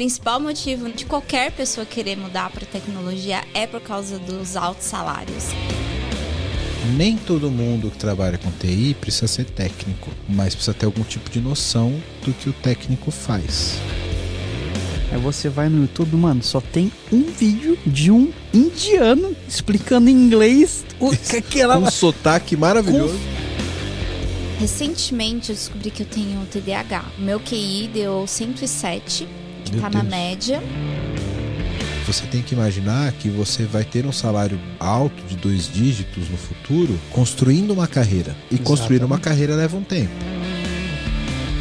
principal motivo de qualquer pessoa querer mudar para tecnologia é por causa dos altos salários. Nem todo mundo que trabalha com TI precisa ser técnico, mas precisa ter algum tipo de noção do que o técnico faz. Aí você vai no YouTube, mano, só tem um vídeo de um indiano explicando em inglês o que aquela. Um sotaque maravilhoso. Recentemente eu descobri que eu tenho TDAH. O meu QI deu 107, que tá na média. Você tem que imaginar que você vai ter um salário alto de dois dígitos no futuro, construindo uma carreira. E construir uma carreira leva um tempo.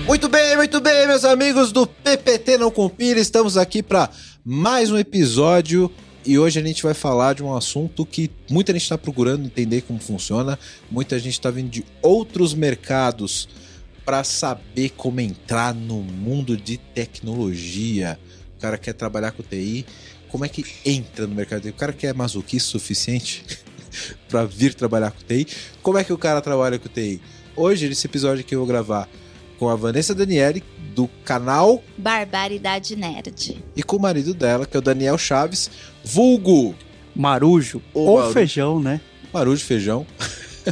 Muito bem, muito bem, meus amigos do PPT Não Compira. Estamos aqui para mais um episódio. E hoje a gente vai falar de um assunto que muita gente está procurando entender como funciona. Muita gente está vindo de outros mercados para saber como entrar no mundo de tecnologia. O cara quer trabalhar com TI. Como é que entra no mercado? O cara que é masoquista o suficiente para vir trabalhar com TI. Como é que o cara trabalha com TI? Hoje, nesse episódio que eu vou gravar com a Vanessa Daniele, do canal, Barbaridade Nerd. e com o marido dela, que é o Daniel Chaves, vulgo Marujo Ô, ou Marujo. feijão, né? Marujo Feijão.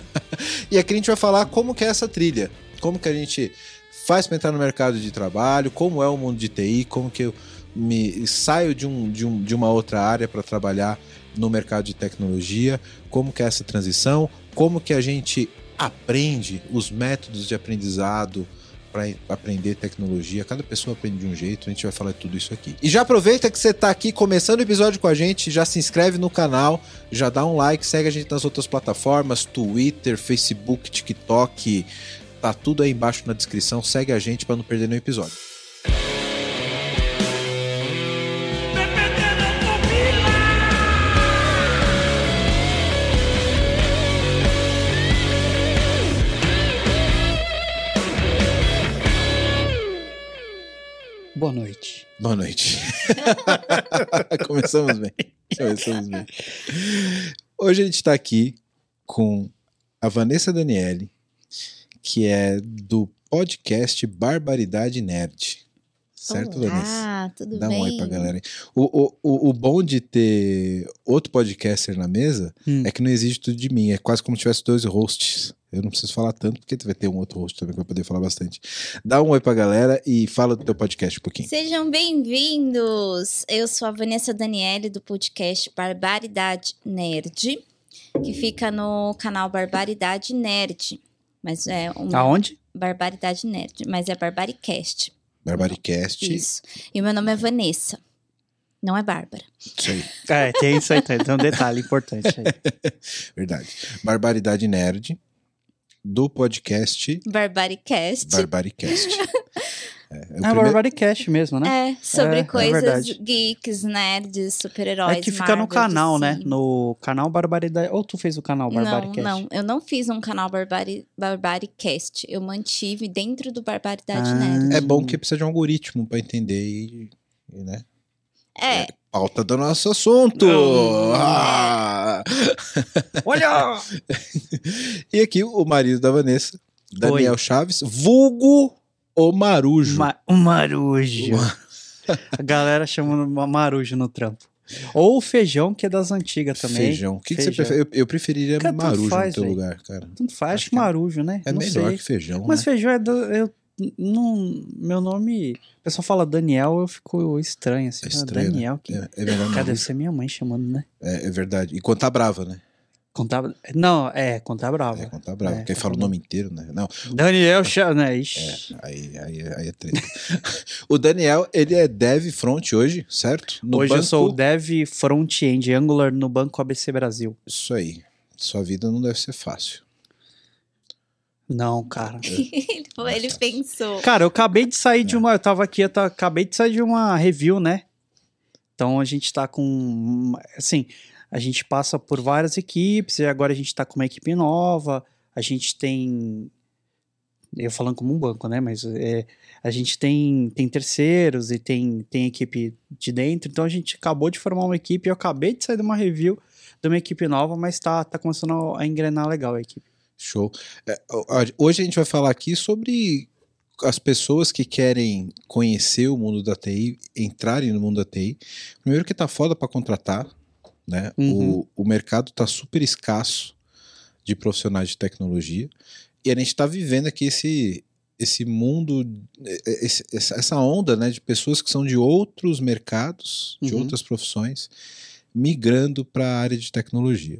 e aqui a gente vai falar como que é essa trilha, como que a gente faz para entrar no mercado de trabalho, como é o mundo de TI, como que eu me saio de, um, de, um, de uma outra área para trabalhar no mercado de tecnologia, como que é essa transição, como que a gente aprende os métodos de aprendizado para aprender tecnologia. Cada pessoa aprende de um jeito, a gente vai falar tudo isso aqui. E já aproveita que você está aqui começando o episódio com a gente, já se inscreve no canal, já dá um like, segue a gente nas outras plataformas, Twitter, Facebook, TikTok, tá tudo aí embaixo na descrição, segue a gente para não perder nenhum episódio. Boa noite. Boa noite. Começamos bem. Começamos bem. Hoje a gente está aqui com a Vanessa Daniele, que é do podcast Barbaridade Nerd. Certo, Vanessa? Ah, tudo Dá bem? um oi pra galera. O, o, o, o bom de ter outro podcaster na mesa Hum. é que não exige tudo de mim. É quase como se tivesse dois hosts. Eu não preciso falar tanto, porque vai ter um outro host também que vai poder falar bastante. Dá um oi pra galera e fala do teu podcast um pouquinho. Sejam bem-vindos! Eu sou a Vanessa Daniele do podcast Barbaridade Nerd, que fica no canal Barbaridade Nerd. Mas é um Aonde? Barbaridade Nerd, mas é Barbaricast. Barbaricast. Isso. E o meu nome é Vanessa. Não é Bárbara. Isso aí. É, tem isso aí, tem um detalhe importante aí. Verdade. Barbaridade Nerd, do podcast Barbaricast. Barbaricast. É, é o É primeiro- Barbaricast mesmo, né? É, sobre É, é coisas verdade. geeks, nerds, super-heróis. É que fica no Marvel, canal, né? No canal Barbaridade. Ou tu fez o canal Não, Barbaricast? não, eu não fiz um canal Barbari, Barbaricast. Eu mantive dentro do Barbaridade Ah. Nerd. É bom que precisa de um algoritmo pra entender e, e, né? É, Pauta do nosso assunto! Não. Ah! Olha! E aqui o marido da Vanessa, Daniel Chaves, vulgo o Marujo. Ma o Marujo. A galera chama ma- Marujo no trampo. Ou o feijão, que é das antigas também. Feijão. O que, que você Feijão. prefere? Eu, eu preferiria Cara, Marujo faz, no teu véi. lugar, cara. Tanto faz, Acho que que Marujo, né? É Não melhor sei. que feijão. Mas né? feijão é. Do, eu, não, meu nome. O pessoal fala Daniel, eu fico estranho assim. É Ah, estranho, Daniel, que. É, é melhor Cara, deve ser minha mãe chamando, né? É, é verdade. E quando tá brava, né? Contar. Não, é, contar brava. É, quando tá brava. É, Porque aí fala o nome inteiro, né? Não, Daniel chama, né? Ixi. aí, aí, aí é treta. o Daniel, ele é dev front hoje, certo? No Hoje eu banco- sou o Dev Front-End Angular no Banco ABC Brasil. Isso aí. Sua vida não deve ser fácil. Não, cara. ele, foi- ele pensou. Cara, eu acabei de sair de uma. Eu tava aqui, eu ta- acabei de sair de uma review, né? Então a gente tá com. Assim, a gente passa por várias equipes e agora a gente tá com uma equipe nova. A gente tem. Eu falando como um banco, né? Mas é, a gente tem, tem terceiros e tem, tem equipe de dentro. Então a gente acabou de formar uma equipe. Eu acabei de sair de uma review de uma equipe nova, mas tá, tá começando a engrenar legal a equipe. Show. É, hoje a gente vai falar aqui sobre as pessoas que querem conhecer o mundo da TI, entrarem no mundo da TI, primeiro que tá foda para contratar, né? Uhum. O, o mercado tá super escasso de profissionais de tecnologia e a gente está vivendo aqui esse esse mundo, esse- essa essa onda, né, de pessoas que são de outros mercados, de Uhum. outras profissões, migrando para a área de tecnologia.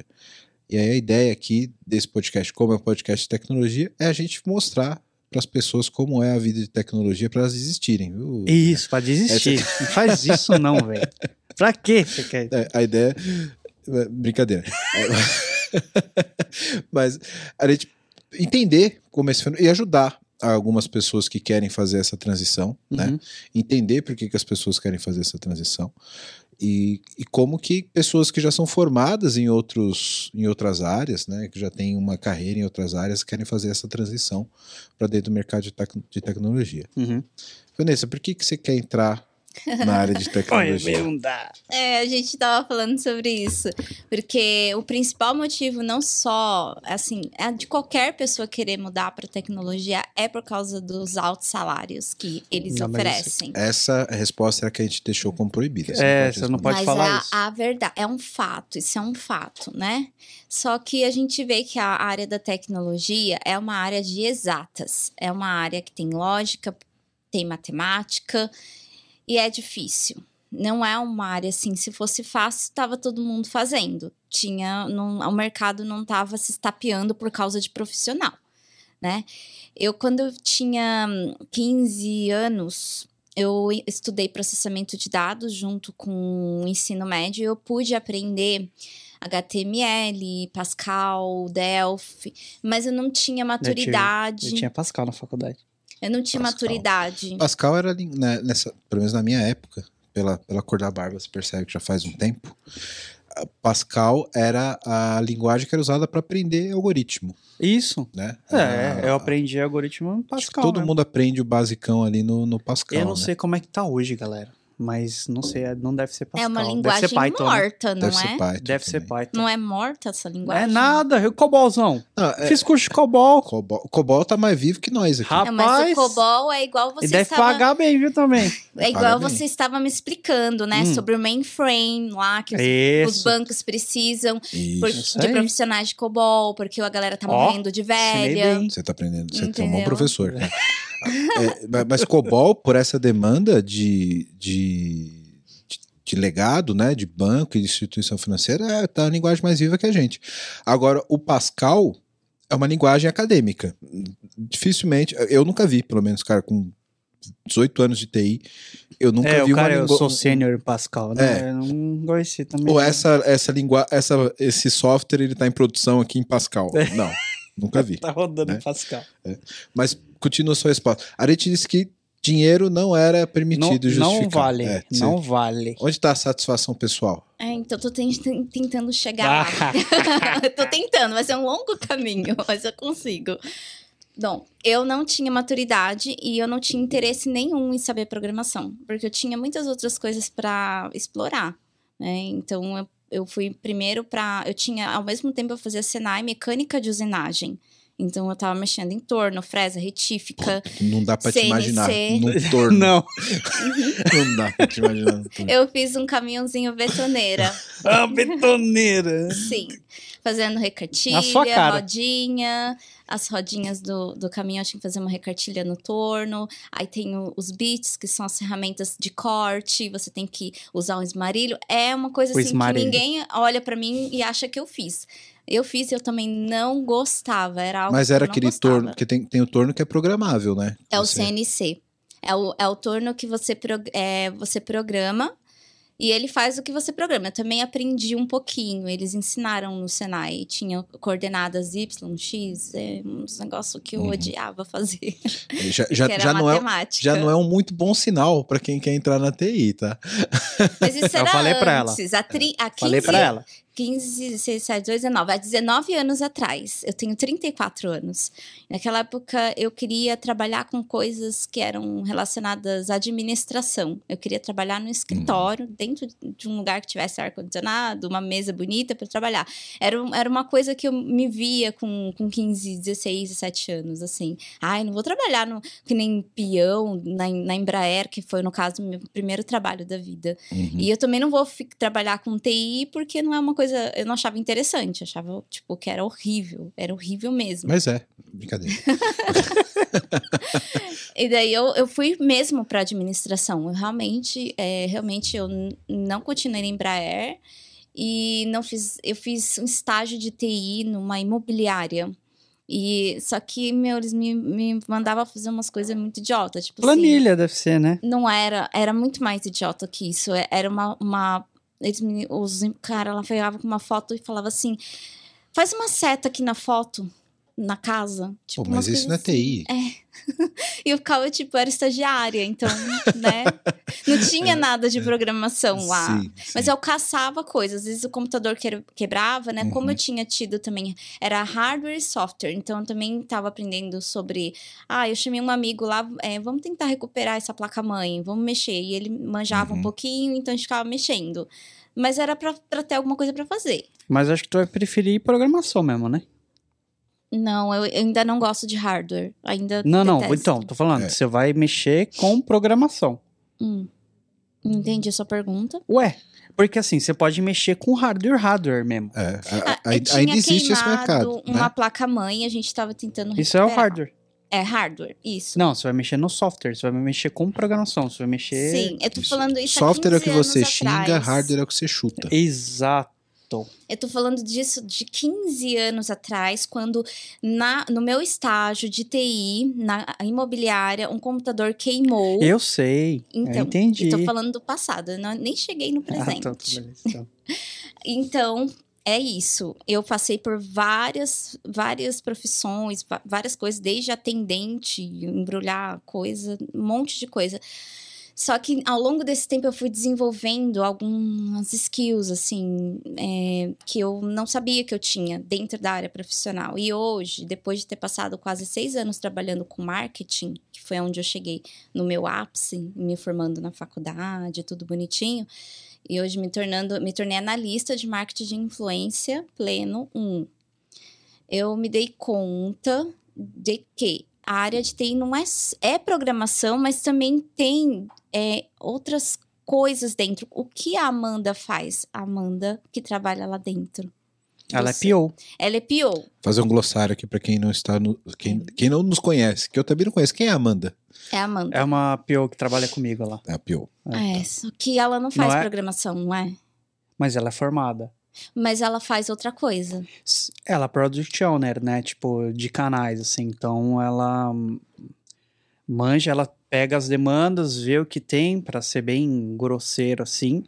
E aí a ideia aqui desse podcast, como é um podcast de tecnologia, é a gente mostrar para as pessoas como é a vida de tecnologia para elas existirem, viu? Isso, pra desistir. Não faz isso não, velho. Pra quê você quer? É, a ideia. é, Brincadeira. Mas a gente entender como esse fenômeno. E ajudar algumas pessoas que querem fazer essa transição, né? Uhum. Entender por que, que as pessoas querem fazer essa transição. E, e como que pessoas que já são formadas em, outros, em outras áreas, né? Que já têm uma carreira em outras áreas, querem fazer essa transição para dentro do mercado de, tec- de tecnologia. Uhum. Vanessa, por que, que você quer entrar na área de tecnologia? não dá. É, a gente tava falando sobre isso, porque o principal motivo não só, assim, é de qualquer pessoa querer mudar para tecnologia é por causa dos altos salários que eles Não, oferecem. Essa resposta é a que a gente deixou como proibida. É, pode você não pode Mas falar é isso. a, a verdade, é um fato, isso é um fato, né? Só que a gente vê que a área da tecnologia é uma área de exatas, é uma área que tem lógica, tem matemática e é difícil. Não é uma área assim, se fosse fácil, estava todo mundo fazendo. Tinha, não, o mercado não estava se estapeando por causa de profissional, né? Eu, quando eu tinha hum, 15 anos, eu estudei processamento de dados junto com o ensino médio e eu pude aprender HTML, Pascal, Delphi, mas eu não tinha maturidade. Eu tinha Pascal na faculdade. Eu não tinha Pascal. maturidade. Pascal era, né, nessa, pelo menos na minha época, pela, pela cor da barba, você percebe que já faz um tempo. Pascal era a linguagem que era usada para aprender algoritmo, Isso. né? É, eu aprendi algoritmo no acho que Pascal. todo né? mundo aprende o basicão ali no, no Pascal. Eu não né? sei como é que tá hoje, galera. Mas não sei, não deve ser Pascal. é uma deve linguagem ser Python, né? morta, não Deve é? ser Python. Deve ser também. Python. Não é morta essa linguagem? É nada, eu cobolzão. Não, é, Fiz curso de cobol. Cobol, Cobol tá mais vivo que nós aqui. Rapaz. É, mas o COBOL é igual você e deve estava... pagar bem, viu, também. É igual Paga bem. você estava me explicando, né? Hum. Sobre o mainframe lá, que os, os bancos precisam por- de profissionais de COBOL, porque a galera tá Ó, morrendo de velha. Você tá aprendendo, você é um bom Entendeu? professor. cara. É, mas- Cobol, por essa demanda de, de, de, legado, né, de banco e de instituição financeira, é, tá a linguagem mais viva que a gente. Agora, o Pascal é uma linguagem acadêmica. Dificilmente, eu nunca vi, pelo menos, cara, com 18 anos de TI, eu nunca É, vi o cara, uma eu língua- sou sênior em Pascal, né? É. Eu não conheci também. Ou essa, essa língua, essa, esse software ele tá em produção aqui em Pascal. Não, nunca vi. Tá rodando né? em Pascal. Mas continua sua resposta. A Arete disse que dinheiro não era Não, permitido justificar. não vale, É, não vale. Onde está a satisfação pessoal? É, então tô ten- ten- tentando chegar lá. Eu tô tentando, vai ser um longo caminho, mas eu consigo. Bom, eu não tinha maturidade e eu não tinha interesse nenhum em saber programação, porque eu tinha muitas outras coisas para explorar, né? Então eu, eu fui primeiro para, eu tinha ao mesmo tempo eu fazia Senai mecânica de usinagem. Então eu tava mexendo em torno, fresa, retífica. Não dá pra te CNC. imaginar num torno. Não. Não dá pra te imaginar torno. Eu fiz um caminhãozinho betoneira. A betoneira. Sim. Fazendo recartilha, Na sua cara. rodinha, as rodinhas do, do caminhão, tinha que fazer uma recartilha no torno. Aí tem o- os bits, que são as ferramentas de corte, você tem que usar um esmarilho. É uma coisa O assim esmarilho. que ninguém olha pra mim e acha que eu fiz. Eu fiz e eu também não gostava. Era algo Mas que era eu não aquele gostava. torno, porque tem, tem o torno que é programável, né? É o Você- CNC. É o, é o torno que você, prog- é, você programa e ele faz o que você programa. Eu também aprendi um pouquinho. Eles ensinaram no Senai. Tinha coordenadas Y, X, é, uns negócios que eu Uhum. odiava fazer. Já, já, já não é, já não é um muito bom sinal pra quem quer entrar na TI, tá? Mas isso Eu era falei pra ela. Há, tri, há 15, Falei pra ela. 15, 16, 17, 18, 19. Há 19 anos atrás. Eu tenho 34 anos. Naquela época, eu queria trabalhar com coisas que eram relacionadas à administração. Eu queria trabalhar no escritório, Uhum. dentro de um lugar que tivesse ar-condicionado, uma mesa bonita para trabalhar. Era, era uma coisa que eu me via com, com 15, 16, 17 anos, assim. Ai, não vou trabalhar no, que nem peão na, na Embraer, que foi, no caso, meu primeiro trabalho da vida. Uhum. E eu também não vou trabalhar com TI porque não é uma coisa. Eu não achava interessante. Achava, tipo, que era horrível. Era horrível mesmo. Mas é, brincadeira. E daí eu, eu fui mesmo para administração. Eu realmente, é, realmente eu não continuei na Embraer e não fiz. Eu fiz um estágio de TI numa imobiliária. E só que, meu, eles me, me mandavam fazer umas coisas muito idiotas. Tipo assim, Planilha deve ser, né? Não era, era muito mais idiota que isso. É- Era uma. uma eles os cara lá pegava com uma foto e falava assim: faz uma seta aqui na foto, na casa. Tipo, Pô, mas isso não é assim. TI. E eu ficava, tipo, era estagiária, então, né? Não tinha nada de programação lá. É. Sim, Mas sim. eu caçava coisas. Às vezes o computador que- quebrava, né? Como Uhum. eu tinha tido também, era hardware e software. Então eu também estava aprendendo sobre. Ah, eu chamei um amigo lá, é, vamos tentar recuperar essa placa-mãe, vamos mexer. E ele manjava Uhum. um pouquinho, então a gente ficava mexendo. Mas era pra, pra ter alguma coisa pra fazer. Mas acho que tu vai preferir programação mesmo, né? Não, eu ainda não gosto de hardware. Ainda Não, não. Então, tô falando, É. você vai mexer com programação. Hum. Entendi a sua pergunta. Ué, porque assim, você pode mexer com hardware, hardware mesmo. É, a- Ah, a- eu tinha ainda existe esse mercado. uma Né? placa-mãe, a gente estava tentando Isso é o recuperar. hardware. É hardware, isso. Não, você vai mexer no software, você vai mexer com programação, você vai mexer. Sim, eu tô falando isso há Software é o 15 que você anos xinga, atrás. hardware é o que você chuta. Exato. Eu tô falando disso de 15 anos atrás, quando na, no meu estágio de TI, na imobiliária, um computador queimou. Eu sei. eu Então, entendi. E tô falando do passado, eu não, nem cheguei no Ah, presente. tá, tá, beleza, então. Então, é isso. Eu passei por várias, várias profissões, várias coisas, desde atendente, embrulhar coisa, um monte de coisa. Só que ao longo desse tempo eu fui desenvolvendo algumas skills, assim, é, que eu não sabia que eu tinha dentro da área profissional. E hoje, depois de ter passado quase seis anos trabalhando com marketing, que foi onde eu cheguei no meu ápice, me formando na faculdade, tudo bonitinho, e hoje me tornando, me tornei analista de marketing de influência pleno 1. Eu me dei conta de que a área de TI não é, é programação, mas também tem é, outras coisas dentro. O que a Amanda faz? A Amanda que trabalha lá dentro. Ela é PO. Ela é PO. Fazer um glossário aqui pra quem não está no, quem, quem não nos conhece, que eu também não conheço. Quem é a Amanda? É a Amanda. É uma PO que trabalha comigo lá. É a Pio. É, só que ela não faz Não é? programação, não é? Mas ela é formada. Mas ela faz outra coisa. Ela é product owner, né? Tipo, de canais, assim. Então, ela manja, ela pega as demandas, vê o que tem, pra ser bem grosseiro, assim,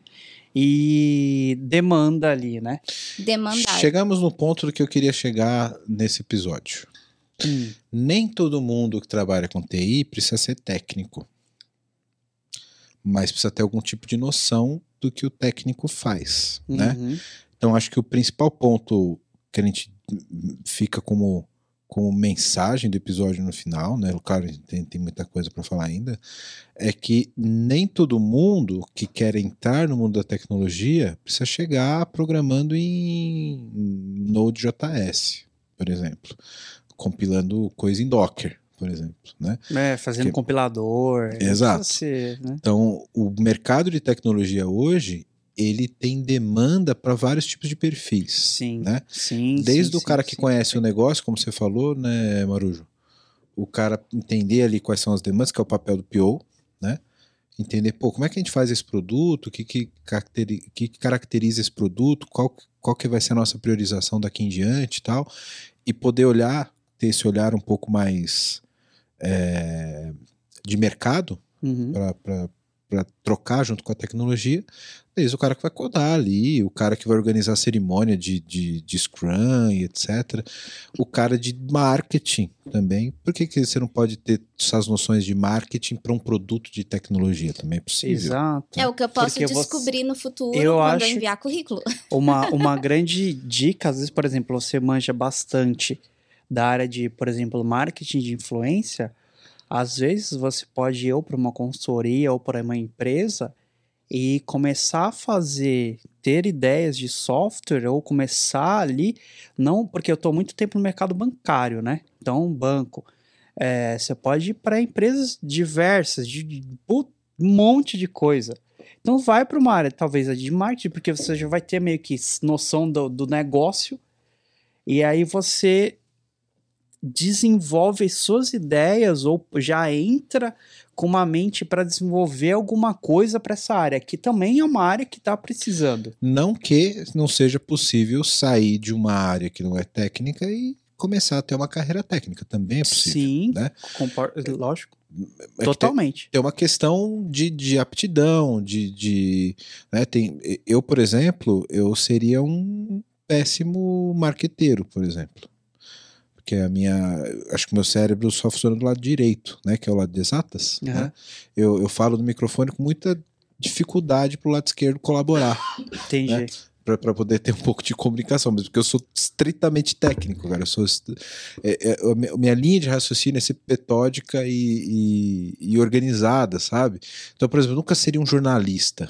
e demanda ali, né? Demandar. Chegamos no ponto do que eu queria chegar nesse episódio. Hum, Nem todo mundo que trabalha com TI precisa ser técnico. Mas precisa ter algum tipo de noção do que o técnico faz, né? uhum. Então acho que o principal ponto que a gente fica como, como mensagem do episódio no final, né? O cara tem, tem muita coisa para falar ainda, é que nem todo mundo que quer entrar no mundo da tecnologia precisa chegar programando em Node.js, por exemplo, compilando coisa em Docker, por exemplo, né? É, fazendo Que- compilador. não Exato. né? Então, o mercado de tecnologia hoje, ele tem demanda para vários tipos de perfis. Sim, né? sim. Desde sim, o cara sim, que conhece o negócio, como você falou, né, Marujo? O cara entender ali quais são as demandas, que é o papel do PO, né? Entender, pô, como é que a gente faz esse produto, o que, que, caracteri- o que que caracteriza esse produto, qual, qual que vai ser a nossa priorização daqui em diante e tal, e poder olhar, ter esse olhar um pouco mais é, de mercado, Uhum. para para trocar junto com a tecnologia, desde o cara que vai codar ali, o cara que vai organizar a cerimônia de, de, de Scrum e etc. O cara de marketing também. Por que, que você não pode ter essas noções de marketing para um produto de tecnologia? Também é possível. Exato. É o que eu posso Porque você- descobrir no futuro Eu quando eu enviar currículo. Uma, uma grande dica, às vezes, por exemplo, você manja bastante da área de, por exemplo, marketing de influência, às vezes você pode ir para uma consultoria ou para uma empresa e começar a fazer, ter ideias de software ou começar ali, não, porque eu estou muito tempo no mercado bancário, né? Então, banco. É, você pode ir para empresas diversas, de, de um monte de coisa. Então vai para uma área, talvez de marketing, porque você já vai ter meio que noção do, do negócio, e aí você desenvolve suas ideias ou já entra com uma mente para desenvolver alguma coisa para essa área, que também é uma área que está precisando. Não que não seja possível sair de uma área que não é técnica e começar a ter uma carreira técnica. Também é possível. Sim, né? lógico, É que tem- totalmente. tem uma questão de, de aptidão, de, de né, tem, eu, por exemplo, eu seria um péssimo marqueteiro, por exemplo. Porque a minha, acho que o meu cérebro só funciona do lado direito, né, que é o lado de exatas. Aham. né? Eu, eu falo no microfone com muita dificuldade pro lado esquerdo colaborar, Entendi. né? para poder ter um pouco de comunicação, mas porque eu sou estritamente técnico, cara. Eu sou é, é, minha linha de raciocínio é ser metódica e, e- e organizada, sabe? Então, por exemplo, eu nunca seria um jornalista.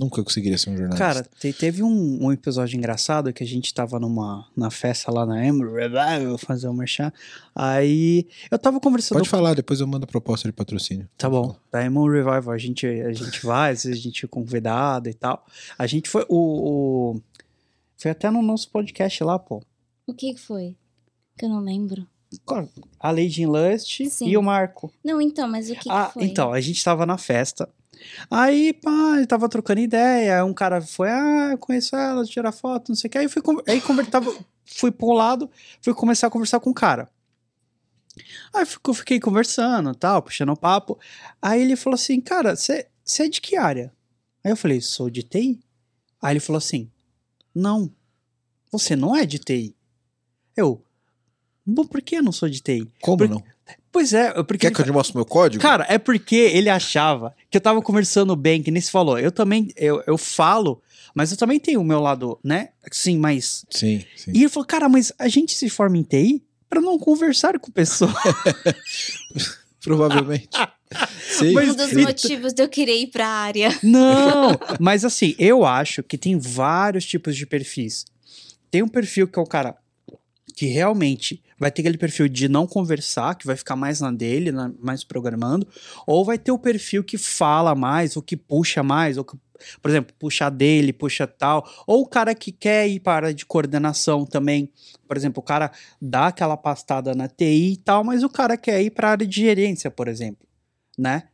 Nunca conseguiria ser um jornalista. Cara, te- teve um, um episódio engraçado que a gente tava numa na festa lá na Emerald Revival, fazer um merchan. Aí eu tava conversando Pode falar, depois eu mando a proposta de patrocínio. Tá bom. Da Emon Revival, a gente, a gente vai, às vezes a gente é convidado e tal. A gente foi. O, o- Foi até no nosso podcast lá, pô. O que que foi? Que eu não lembro. A Lady Lust Sim. e o Marco. Não, então, mas o que, que ah, foi? então, a gente tava na festa. Aí, pá, ele tava trocando ideia. Um cara foi, ah, eu conheço ela, tirar foto, não sei o que. Aí fui, aí convertava, fui pro lado, fui começar a conversar com o cara. Aí fico- fiquei conversando, tal, puxando papo. Aí ele falou assim, cara, você é de que área? Aí eu falei, sou de TI. Aí ele falou assim, não, você não é de TI. Eu, bom, por que eu não sou de TI? Como Por- não? Pois é, porque... Quer ele que eu te mostre meu código? Cara, é porque ele achava que eu tava conversando bem, que nem se falou. Eu também, eu, eu falo, mas eu também tenho o meu lado, né? Sim, mas. Sim, sim. E ele falou, cara, mas a gente se forma em TI pra não conversar com pessoas. Provavelmente. sim. Mas- Um dos e- motivos de eu querer ir pra área. não! Mas assim, eu acho que tem vários tipos de perfis. Tem um perfil que é o cara que realmente vai ter aquele perfil de não conversar, que vai ficar mais na dele, na- mais programando, ou vai ter o perfil que fala mais, ou que puxa mais, ou que, por exemplo, puxa dele, puxa tal, ou o cara que quer ir para a área de coordenação também, por exemplo, o cara dá aquela pastada na TI e tal, mas o cara quer ir para a área de gerência, por exemplo, né?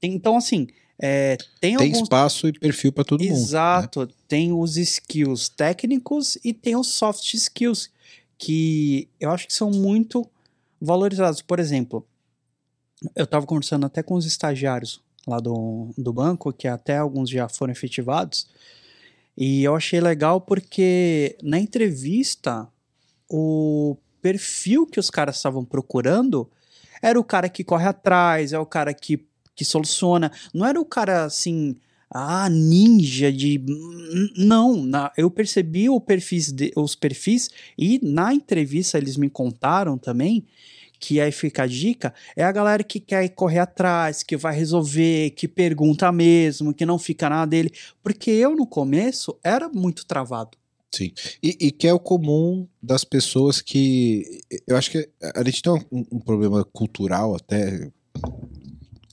Então, assim, é, tem, Tem alguns espaço e perfil para todo mundo. né? Exato. Tem os skills técnicos e tem os soft skills, que eu acho que são muito valorizados. Por exemplo, eu estava conversando até com os estagiários lá do, do banco, que até alguns já foram efetivados, e eu achei legal porque na entrevista o perfil que os caras estavam procurando era o cara que corre atrás, é o cara que, que soluciona. Não era o cara assim, ah, ninja de. Não, na- eu percebi perfis de- os perfis e na entrevista eles me contaram também que aí fica a dica, é a galera que quer correr atrás, que vai resolver, que pergunta mesmo, que não fica nada dele. Porque eu no começo era muito travado. Sim. E, e que é o comum das pessoas que. Eu acho que a gente tem um, um problema cultural, até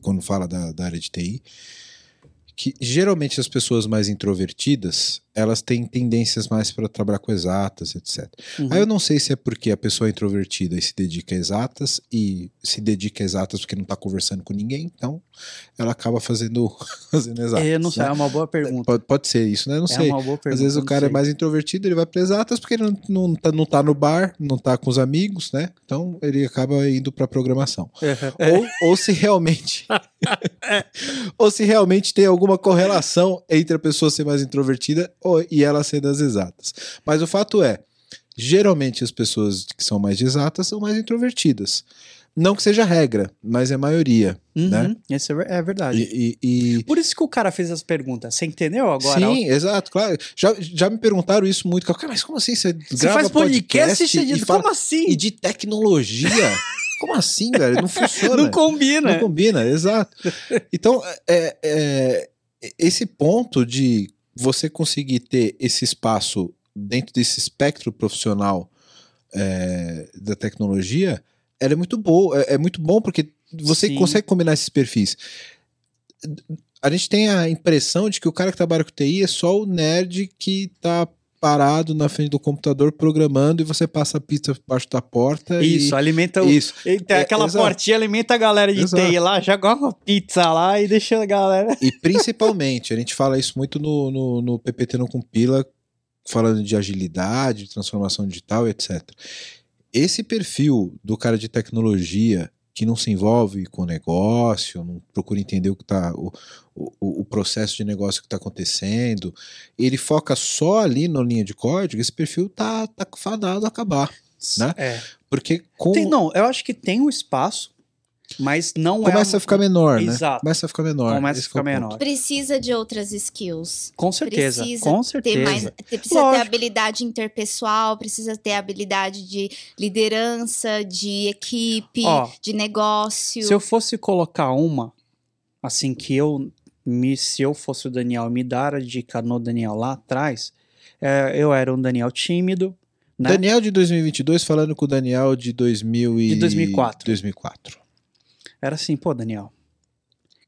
quando fala da, da área de TI, que geralmente as pessoas mais introvertidas elas têm tendências mais para trabalhar com exatas, etc. Uhum. Aí eu não sei se é porque a pessoa é introvertida e se dedica a exatas e se dedica a exatas porque não está conversando com ninguém, então ela acaba fazendo, fazendo exatas. Eu não sei, né? é uma boa pergunta. Pode, pode ser isso, né? Não é sei. uma boa pergunta. Às vezes o cara é sei. mais introvertido, ele vai para exatas porque ele não, não, tá, não tá no bar, não tá com os amigos, né? Então ele acaba indo para programação. Ou, ou se realmente. ou se realmente tem alguma correlação entre a pessoa ser mais introvertida ou, e ela ser das exatas. Mas o fato é, geralmente as pessoas que são mais exatas são mais introvertidas. Não que seja regra, mas é maioria, Uhum, né? Isso é é verdade. E, e- e- Por isso que o cara fez as perguntas. Você entendeu agora? Sim, exato, claro. Já, já me perguntaram isso muito. Mas como assim você, Você grava faz podcast, e, você diz, fala, como assim? e de tecnologia? como assim, velho? Não funciona. Não combina. Não combina, exato. Então, é, é, esse ponto de você conseguir ter esse espaço dentro desse espectro profissional é, da tecnologia, ela é muito boa, é, é muito bom porque você Sim. consegue combinar esses perfis. A gente tem a impressão de que o cara que trabalha com TI é só o nerd que tá parado na frente do computador programando e você passa a pizza por baixo da porta Isso, alimenta o. e isso. Tem É, aquela exato. portinha, alimenta a galera de Exato. TI lá, joga uma pizza lá e deixa a galera. E principalmente, a gente fala isso muito no, no, no PPT Não Compila, falando de agilidade, de transformação digital e etc. Esse perfil do cara de tecnologia que não se envolve com o negócio, não procura entender o que tá, o, o, o processo de negócio que está acontecendo, ele foca só ali na linha de código, esse perfil tá, tá fadado a acabar. Né? É. Porque com, Tem- não, eu acho que tem um espaço, mas não começa é. a ficar menor, né? Exato. Começa a ficar menor. Começa a ficar menor. Precisa de outras skills. Com certeza. Precisa com Ter certeza. mais, ter- precisa ter Lógico. habilidade interpessoal, precisa ter habilidade de liderança, de equipe, Ó, de negócio. Se eu fosse colocar uma, assim que eu me, se eu fosse o Daniel me dar a dica no Daniel lá atrás, é, eu era um Daniel tímido, né? Daniel de 2022 falando com o Daniel de 2000 e... De 2004. 2004. Era assim, pô, Daniel.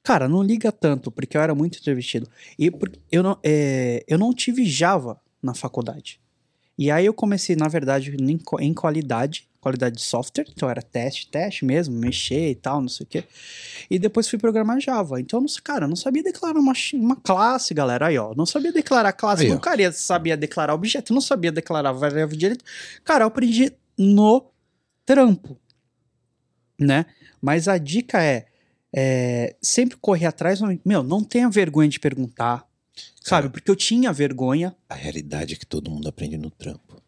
Cara, não liga tanto, porque eu era muito introvertido. E eu não, é, eu não tive Java na faculdade. E aí eu comecei, na verdade, em, qualidade, qualidade de software. Então era teste, teste mesmo, mexer e tal, não sei o quê. E depois fui programar Java. Então, eu não, sei- cara, eu não sabia declarar uma, uma classe, galera. Aí, ó, não sabia declarar classe. Aí, não ó. sabia declarar objeto, não sabia declarar variável direito. Cara, eu aprendi no trampo, né? Mas a dica é, é, sempre correr atrás. Meu, não tenha vergonha de perguntar, sabe? Cara. Porque eu tinha vergonha. A realidade é que todo mundo aprende no trampo.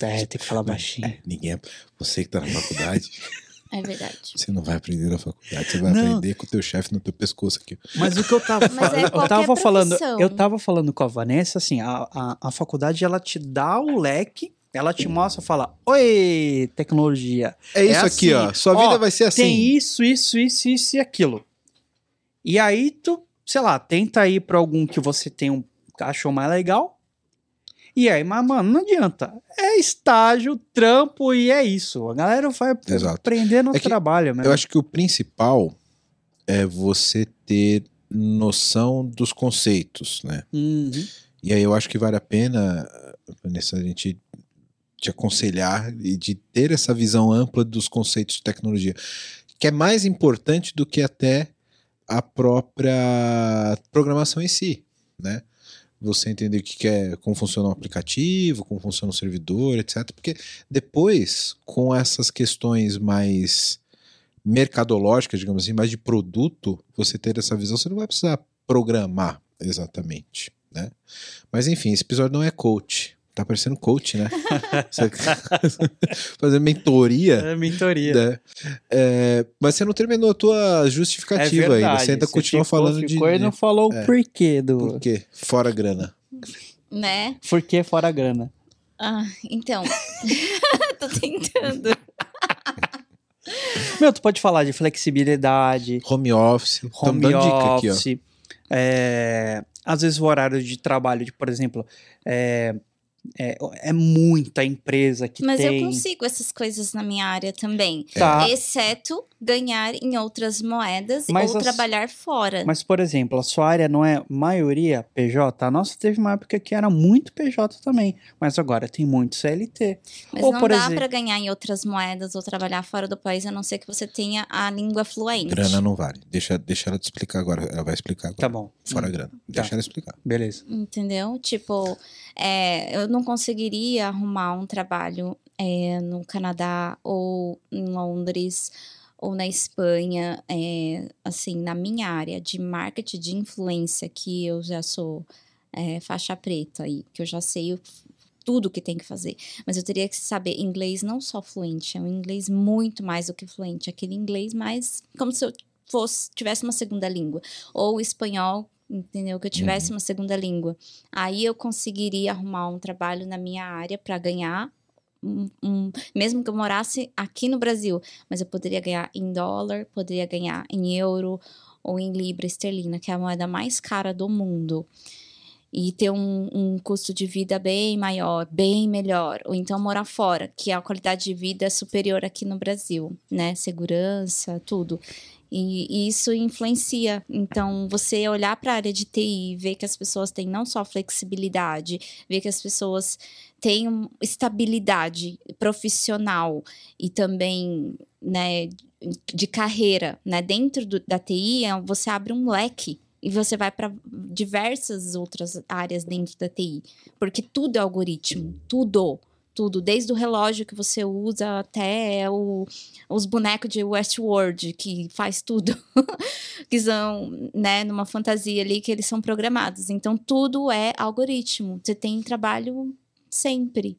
É, tem que falar baixinho. Ninguém é... Você que tá na faculdade, É verdade. você não vai aprender na faculdade, você vai Não. aprender com o teu chefe no teu pescoço aqui. Mas o que eu tava, Mas é eu tava falando, eu tava falando com a Vanessa, assim, a, a, a faculdade ela te dá o leque, ela te mostra, fala, oi, tecnologia, É isso É aqui, assim. ó. Sua Ó, vida vai ser assim. tem isso, isso, isso, isso e aquilo. E aí tu, sei lá, tenta ir pra algum que você tem um achou mais legal. E aí, mas mano, não adianta. É estágio, trampo e é isso. A galera vai Exato. aprender no É trabalho mesmo. Eu acho que o principal é você ter noção dos conceitos, né? Uhum. E aí eu acho que vale a pena, Vanessa, a gente te aconselhar e de ter essa visão ampla dos conceitos de tecnologia, que é mais importante do que até a própria programação em si, né? Você entender o que é, como funciona um aplicativo, como funciona um servidor, etc. Porque depois, com essas questões mais mercadológicas, digamos assim, mais de produto, você ter essa visão, você não vai precisar programar exatamente, né? Mas enfim, esse episódio não é coach. Tá parecendo coach, né? Você- Fazendo mentoria. É mentoria. né? É, mas você não terminou a tua justificativa ainda. Você ainda continua ficou- falando de, ficou e não falou é. o porquê do. por quê? Fora grana. Né? Por que fora grana? Ah, então. Tô tentando. Meu, tu pode falar de flexibilidade, Home office. Home dando dica aqui, ó. office. é, às vezes o horário de trabalho, de, por exemplo, é, É, é muita empresa que Mas tem. eu consigo essas coisas na minha área também. Tá. Exceto ganhar em outras moedas Mas ou as- trabalhar fora. Mas, por exemplo, a sua área não é maioria PJ? A nossa teve uma época que era muito PJ também. Mas agora tem muito CLT. Mas ou, não por dá exemplo- pra ganhar em outras moedas ou trabalhar fora do país, a não ser que você tenha a língua fluente. Grana não vale. Deixa, deixa ela te explicar agora. Ela vai explicar agora. Tá bom. Fora a grana. Deixa ela explicar. Beleza. Entendeu? Tipo, é, eu não conseguiria arrumar um trabalho é, no Canadá ou em Londres ou na Espanha, é, assim, na minha área de marketing de influência, que eu já sou é, faixa preta aí, que eu já sei o- tudo que tem que fazer. Mas eu teria que saber inglês não só fluente, é um inglês muito mais do que fluente, aquele inglês mais como se eu fosse tivesse uma segunda língua, ou espanhol, entendeu? Que eu tivesse uma segunda língua. Aí eu conseguiria arrumar um trabalho na minha área para ganhar um- um- mesmo que eu morasse aqui no Brasil, mas eu poderia ganhar em dólar, poderia ganhar em euro ou em libra esterlina, que é a moeda mais cara do mundo. E ter um, um custo de vida bem maior, bem melhor. Ou então morar fora, que a qualidade de vida é superior aqui no Brasil, né? Segurança, tudo. E, isso influencia. Então, você olhar para a área de TI, ver que as pessoas têm não só flexibilidade, ver que as pessoas têm estabilidade profissional e também, né, de carreira, né, dentro do- da TI, é- você abre um leque e você vai para diversas outras áreas dentro da TI, porque tudo é algoritmo, tudo, tudo, desde o relógio que você usa até o, os bonecos de Westworld que faz tudo, que são, né, numa fantasia ali que eles são programados. Então tudo é algoritmo. Você tem trabalho sempre.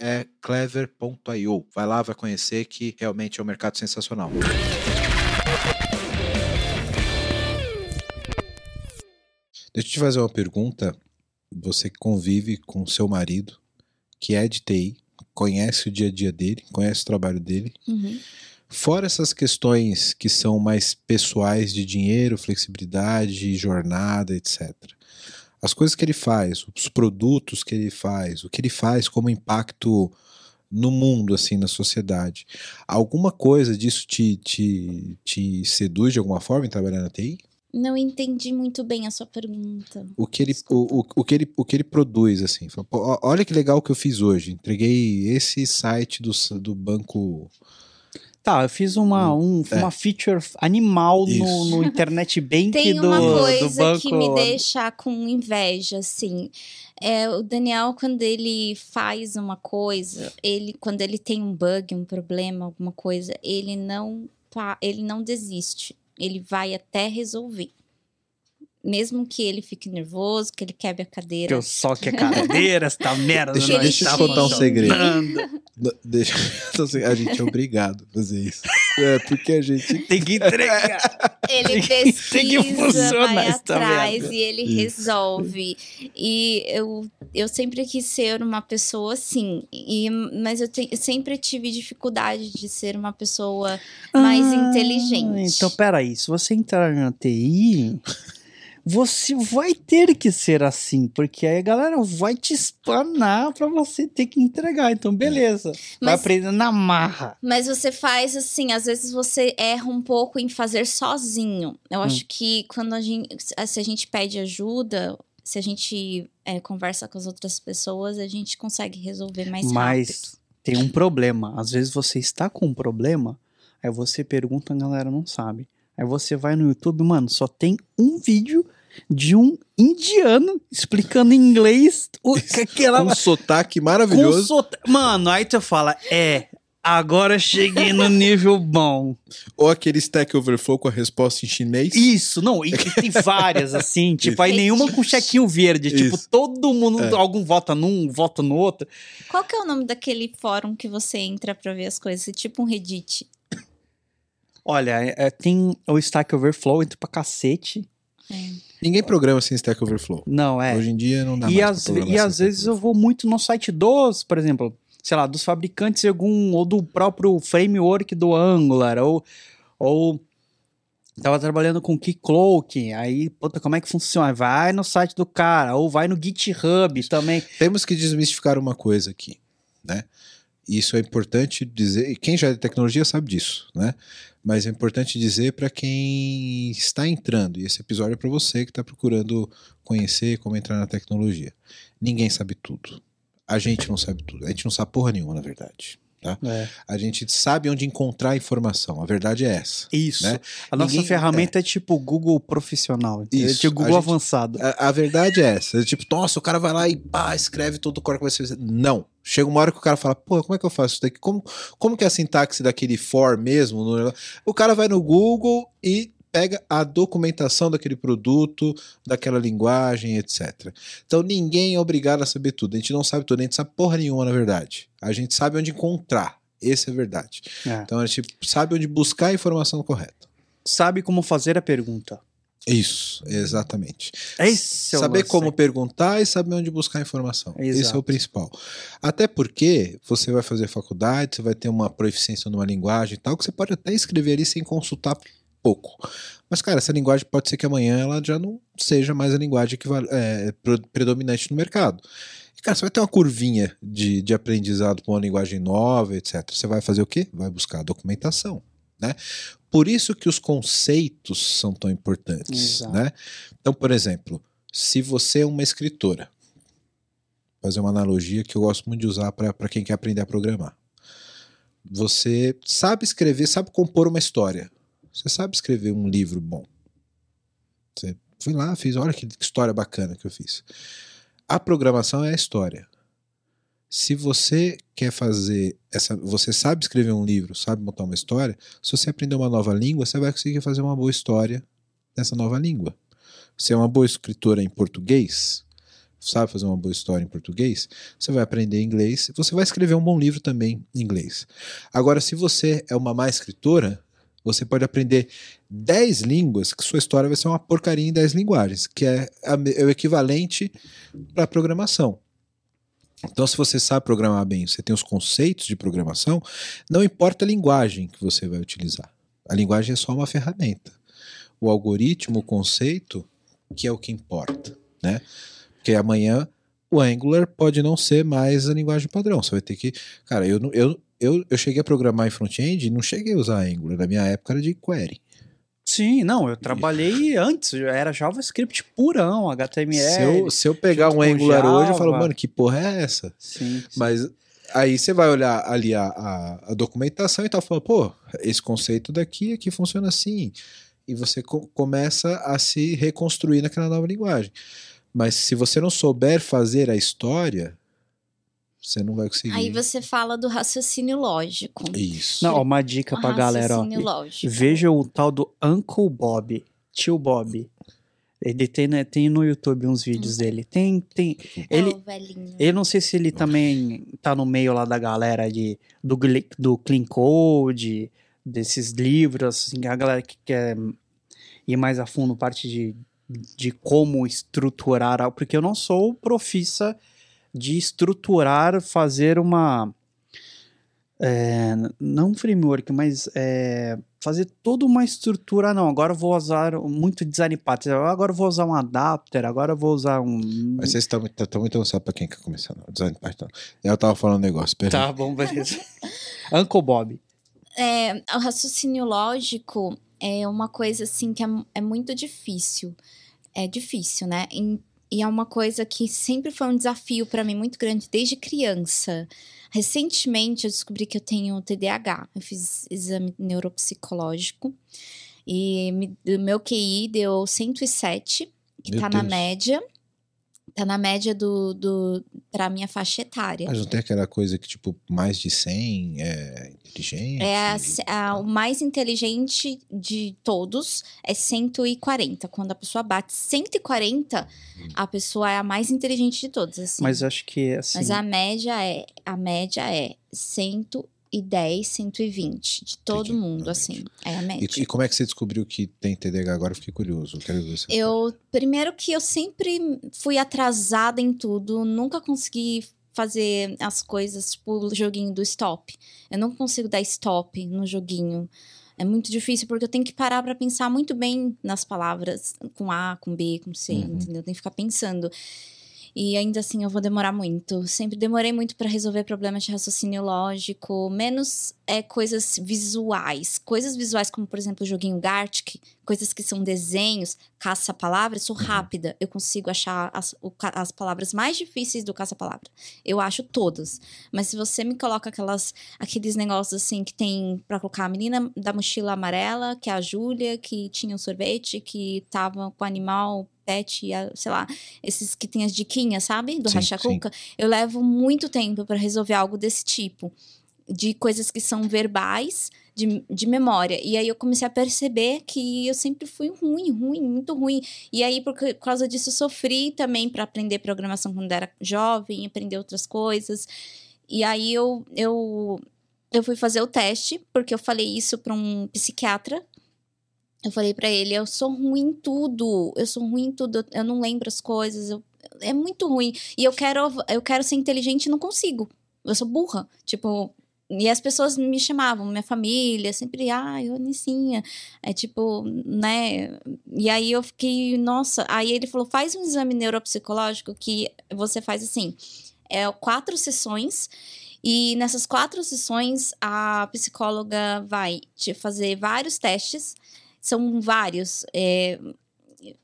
é clever.io. Vai lá, vai conhecer que realmente é um mercado sensacional. Deixa eu te fazer uma pergunta. Você que convive com seu marido, que é de TI, conhece o dia a dia dele, conhece o trabalho dele. Uhum. Fora essas questões que são mais pessoais de dinheiro, flexibilidade, jornada, etc. As coisas que ele faz, os produtos que ele faz, o que ele faz como impacto no mundo, assim, na sociedade. Alguma coisa disso te, te, te seduz de alguma forma em trabalhar na TI? Não entendi muito bem a sua pergunta. O que ele, o, o, o que ele, o que ele produz, assim. Fala, "Pô, ó, olha que legal que eu fiz hoje. Entreguei esse site do, do banco. Tá, eu fiz uma, um, É. uma feature animal no, Isso. no Internet Bank Tem do, uma do coisa banco. que me deixa com inveja, assim. É, o Daniel, quando ele faz uma coisa, ele, quando ele tem um bug, um problema, alguma coisa, ele não, pa- ele não desiste. Ele vai até resolver. Mesmo que ele fique nervoso, que ele quebre a Que cadeira. eu só que a cadeira, essa merda. Deixa- não deixa eu te contar um segredo. Deixa, a gente é obrigado a fazer isso. É, porque a gente. Tem que entregar. Ele que- tem que pesquisa, funcionar vai essa atrás merda. e ele Isso. resolve. E eu, eu sempre quis ser uma pessoa assim, e, mas eu, te- eu sempre tive dificuldade de ser uma pessoa mais Ah, inteligente. Então, peraí, se você entrar na TI, você vai ter que ser assim, porque aí a galera vai te espanar pra você ter que entregar. Então, beleza. Vai Mas- aprender na marra. Mas você faz assim, às vezes você erra um pouco em fazer sozinho. Eu Hum. acho que quando a gente, se a gente pede ajuda, se a gente é, conversa com as outras pessoas, a gente consegue resolver mais Mas rápido. tem um problema. Às vezes você está com um problema, aí você pergunta, a galera não sabe. Aí você vai no YouTube, mano, só tem um vídeo de um indiano explicando em inglês o, aquela, Com um sotaque com maravilhoso. sota- Mano, aí tu fala, é, agora cheguei no nível bom. Ou aquele Stack Overflow com a resposta em chinês. Isso, não, e, tem várias, assim, tipo, aí nenhuma com chequinho verde. Tipo, Isso. todo mundo, É. algum vota num, vota no outro. Qual que é o nome daquele fórum que você entra pra ver as coisas? É Tipo um Reddit. Olha, é- é, tem o Stack Overflow, entra pra cacete. É. Ninguém programa sem Stack Overflow. Não, é. Hoje em dia não dá E, mais programar e às vezes eu vou muito no site dos, por exemplo, sei lá, dos fabricantes de algum, ou do próprio framework do Angular, ou, ou tava trabalhando com Keycloak, aí, puta, como é que funciona? Vai no site do cara, ou vai no GitHub também. Temos que desmistificar uma coisa aqui, né? Isso é importante dizer, e quem já é de tecnologia sabe disso, né? Mas é importante dizer para quem está entrando, e esse episódio é para você que está procurando conhecer como entrar na tecnologia. Ninguém sabe tudo. A gente não sabe tudo. A gente não sabe porra nenhuma, na verdade. É. A gente sabe onde encontrar informação. A verdade é essa. Isso. Né? A nossa Ninguém- ferramenta é. tipo Google profissional. Isso, Tipo a Google gente- avançado. A, a verdade é essa. É tipo, nossa, o cara vai lá e pá, escreve todo o código que vai ser. Não. Chega uma hora que o cara fala, pô, como é que eu faço isso daqui? Como, como que é a sintaxe daquele for mesmo? O cara vai no Google e pega a documentação daquele produto, daquela linguagem, etc. Então ninguém é obrigado a saber tudo. A gente não sabe tudo, a gente sabe porra nenhuma, na verdade. A gente sabe onde encontrar. Essa é a verdade. É. Então a gente sabe onde buscar a informação correta. Sabe como fazer a pergunta. Isso, exatamente. Esse é saber como perguntar e saber onde buscar a informação. Esse é Exato. o principal. Até porque você vai fazer faculdade, você vai ter uma proficiência numa linguagem e tal, que você pode até escrever ali sem consultar pouco. Mas, cara, essa linguagem pode ser que amanhã ela já não seja mais a linguagem que é, predominante no mercado. E, cara, você vai ter uma curvinha de, de aprendizado com uma linguagem nova, etc. Você vai fazer o quê? Vai buscar a documentação. Né? Por isso que os conceitos são tão importantes. Exato. Né? Então, por exemplo, se você é uma escritora, vou fazer uma analogia que eu gosto muito de usar para quem quer aprender a programar. Você sabe escrever, sabe compor uma história. Você sabe escrever um livro bom. Você fui lá, fiz, olha que história bacana que eu fiz. A programação é a história. Se você quer fazer essa, você sabe escrever um livro, sabe montar uma história, se você aprender uma nova língua, você vai conseguir fazer uma boa história nessa nova língua. Você é uma boa escritora em português, sabe fazer uma boa história em português, você vai aprender inglês, você vai escrever um bom livro também em inglês. Agora, se você é uma má escritora, você pode aprender 10 línguas, que sua história vai ser uma porcaria em 10 linguagens, que é, é o equivalente para programação. Então, se você sabe programar bem, você tem os conceitos de programação, não importa a linguagem que você vai utilizar. A linguagem é só uma ferramenta. O algoritmo, o conceito, que é o que importa, né? Porque amanhã o Angular pode não ser mais a linguagem padrão. Você vai ter que. Cara, eu, eu, eu, eu cheguei a programar em front-end e não cheguei a usar Angular. Na minha época era de query. Sim, não, eu trabalhei antes, era JavaScript purão, HTML. Se eu, se eu pegar um Angular hoje, eu falo, Java. mano, que porra é essa? Sim, sim. Mas aí você vai olhar ali a, a, a documentação e tal, fala, pô, esse conceito daqui aqui funciona assim. E você co- começa a se reconstruir naquela nova linguagem. Mas se você não souber fazer a história, você não vai conseguir. Aí você fala do raciocínio lógico. Isso. Não, ó, uma dica O pra galera, ó. raciocínio lógico. Veja o tal do Uncle Bob, tio Bob. Ele tem, né, tem no YouTube uns vídeos dele. Tem, tem. É Ele, velhinho. eu não sei se ele também tá no meio lá da galera de, do, do Clean Code, desses livros, assim, a galera que quer ir mais a fundo parte de, de como estruturar, algo, porque eu não sou profissa de estruturar, fazer uma. é, não um framework, mas é, fazer toda uma estrutura. Não, agora eu vou usar muito design pattern, agora eu vou usar um adapter, agora eu vou usar um. Mas vocês estão muito, estão muito avançados pra quem quer começar. Não. Design Python. Eu tava falando um negócio, peraí. Tá bom, beleza. Uncle Bob. É, o raciocínio lógico é uma coisa assim que é, é muito difícil. É difícil, né? Em- e é uma coisa que sempre foi um desafio para mim muito grande desde criança. Recentemente eu descobri que eu tenho TDAH. Eu fiz exame neuropsicológico e me- o meu QI deu 107 que Meu tá na média. Tá na média do, do pra minha faixa etária. Mas não tem aquela coisa que, tipo, mais de 100 é inteligente? É a- a- o mais inteligente de todos é 140. Quando a pessoa bate 140, a pessoa é a mais inteligente de todas. Assim. Mas acho que assim. Mas a média é a média é 110, 120 de todo Entendi, mundo, assim. É a média. E, e como é que você descobriu que tem TDAH agora? Eu fiquei curioso. Eu quero ver você. Eu, primeiro que eu sempre fui atrasada em tudo, nunca consegui fazer as coisas, tipo o joguinho do stop. Eu não consigo dar stop no joguinho. É muito difícil porque eu tenho que parar pra pensar muito bem nas palavras, com A, com B, com C, Uhum. entendeu? Eu tenho que ficar pensando. E ainda assim eu vou demorar muito. Sempre demorei muito pra resolver problemas de raciocínio lógico, menos é coisas visuais. Coisas visuais como, por exemplo, o joguinho Gartic, coisas que são desenhos, caça-palavras, sou Uhum. rápida. Eu consigo achar as, o as palavras mais difíceis do caça-palavra. Eu acho todas. Mas se você me coloca aquelas, aqueles negócios assim que tem pra colocar a menina da mochila amarela, que é a Júlia, que tinha um sorvete, que tava com o animal pet, e a- sei lá, esses que tem as diquinhas, sabe? Do Sim, Rachacuca. Eu levo muito tempo pra resolver algo desse tipo. De coisas que são verbais, de, de memória. E aí eu comecei a perceber que eu sempre fui ruim, ruim, muito ruim. E aí, por, ca- por causa disso, eu sofri também para aprender programação quando era jovem, aprender outras coisas. E aí eu, eu, eu fui fazer o teste, porque eu falei isso para um psiquiatra. Eu falei para ele, eu sou ruim em tudo, eu sou ruim em tudo, eu- não lembro as coisas, eu- é muito ruim. E eu quero, eu quero ser inteligente e não consigo. Eu sou burra. Tipo, e as pessoas me chamavam, minha família, sempre, ai, Onicinha. É tipo, né? E aí eu fiquei, nossa. Aí ele falou: faz um exame neuropsicológico que você faz assim: é quatro sessões. E nessas quatro sessões, a psicóloga vai te fazer vários testes. São vários. é,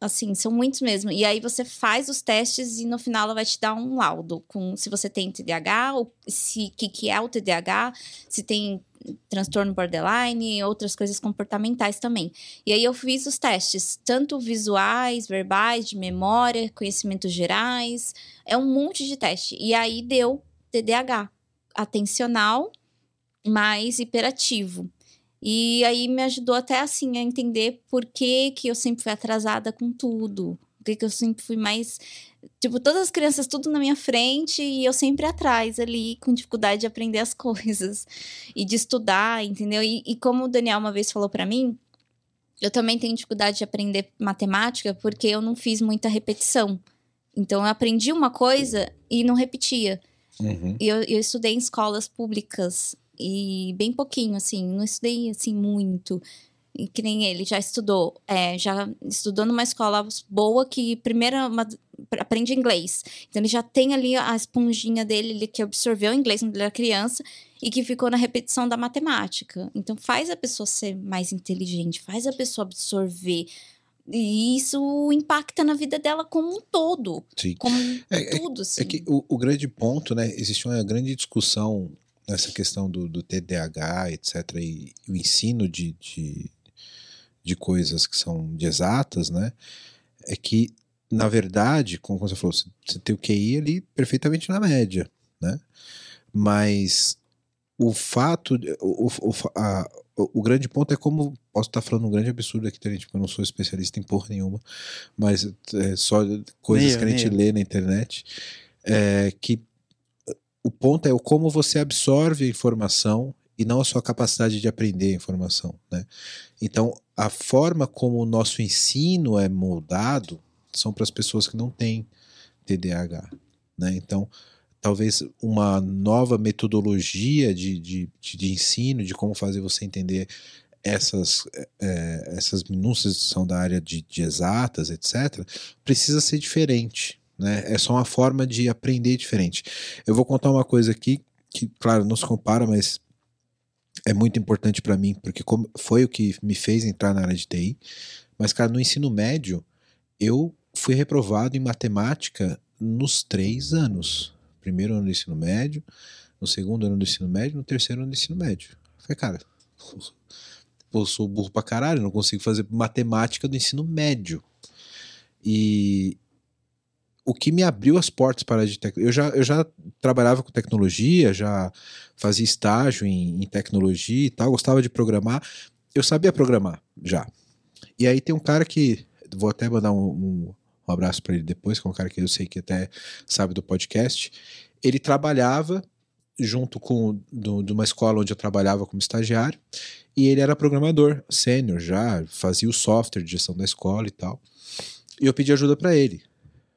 assim, são muitos mesmo. E aí você faz os testes e no final ela vai te dar um laudo com se você tem TDAH, ou se que, que é o TDAH, se tem transtorno borderline, outras coisas comportamentais também. E aí eu fiz os testes, tanto visuais, verbais, de memória, conhecimentos gerais, é um monte de teste. E aí deu TDAH, atencional mais hiperativo. E aí me ajudou até assim a entender por que, que eu sempre fui atrasada com tudo. Por que, que eu sempre fui mais. Tipo, todas as crianças tudo na minha frente e eu sempre atrás ali, com dificuldade de aprender as coisas e de estudar, entendeu? E, e como o Daniel uma vez falou para mim, eu também tenho dificuldade de aprender matemática porque eu não fiz muita repetição. Então eu aprendi uma coisa e não repetia. Uhum. E eu, eu estudei em escolas públicas e bem pouquinho, assim, não estudei assim muito. E que nem ele já estudou, é, já estudou numa escola boa que primeiro uma- aprende inglês. Então ele já tem ali a esponjinha dele ele que absorveu o inglês quando ele era criança e que ficou na repetição da matemática. Então faz a pessoa ser mais inteligente, faz a pessoa absorver. E isso impacta na vida dela como um todo, Sim. como É- tudo, assim. É que o, o grande ponto, né? Existe uma grande discussão nessa questão do, do TDAH, etc., e o ensino de, de, de coisas que são de exatas, né? É que, na verdade, como você falou, você, tem o QI ali perfeitamente na média, né? Mas o fato, o, o, a- o- grande ponto é como. Posso estar falando um grande absurdo aqui, gente, porque eu não sou especialista em porra nenhuma, mas é só coisas Nem que a gente eu. lê na internet. É, que o ponto é o como você absorve a informação e não a sua capacidade de aprender a informação, né? Então, a forma como o nosso ensino é moldado são para as pessoas que não têm TDAH, né? Então, talvez uma nova metodologia de, de, de, ensino, de como fazer você entender essas, eh, essas minúcias que são da área de, de exatas, etc., precisa ser diferente. Né? É só uma forma de aprender diferente. Eu vou contar uma coisa aqui que, claro, não se compara, mas é muito importante para mim, porque foi o que me fez entrar na área de TI. Mas, cara, no ensino médio, eu fui reprovado em matemática nos três anos. Primeiro ano do ensino médio, no segundo ano do ensino médio, no terceiro ano do ensino médio. Eu falei, cara, eu sou burro pra caralho, não consigo fazer matemática do ensino médio. E o que me abriu as portas para a de tecnologia. Eu já, eu já trabalhava com tecnologia, já fazia estágio em, em tecnologia e tal, gostava de programar. Eu sabia programar já. E aí tem um cara que. Vou até mandar um, um, um abraço para ele depois, que é um cara que eu sei que até sabe do podcast. Ele trabalhava junto com do, de uma escola onde eu trabalhava como estagiário e ele era programador sênior já fazia o software de gestão da escola e tal e eu pedi ajuda para ele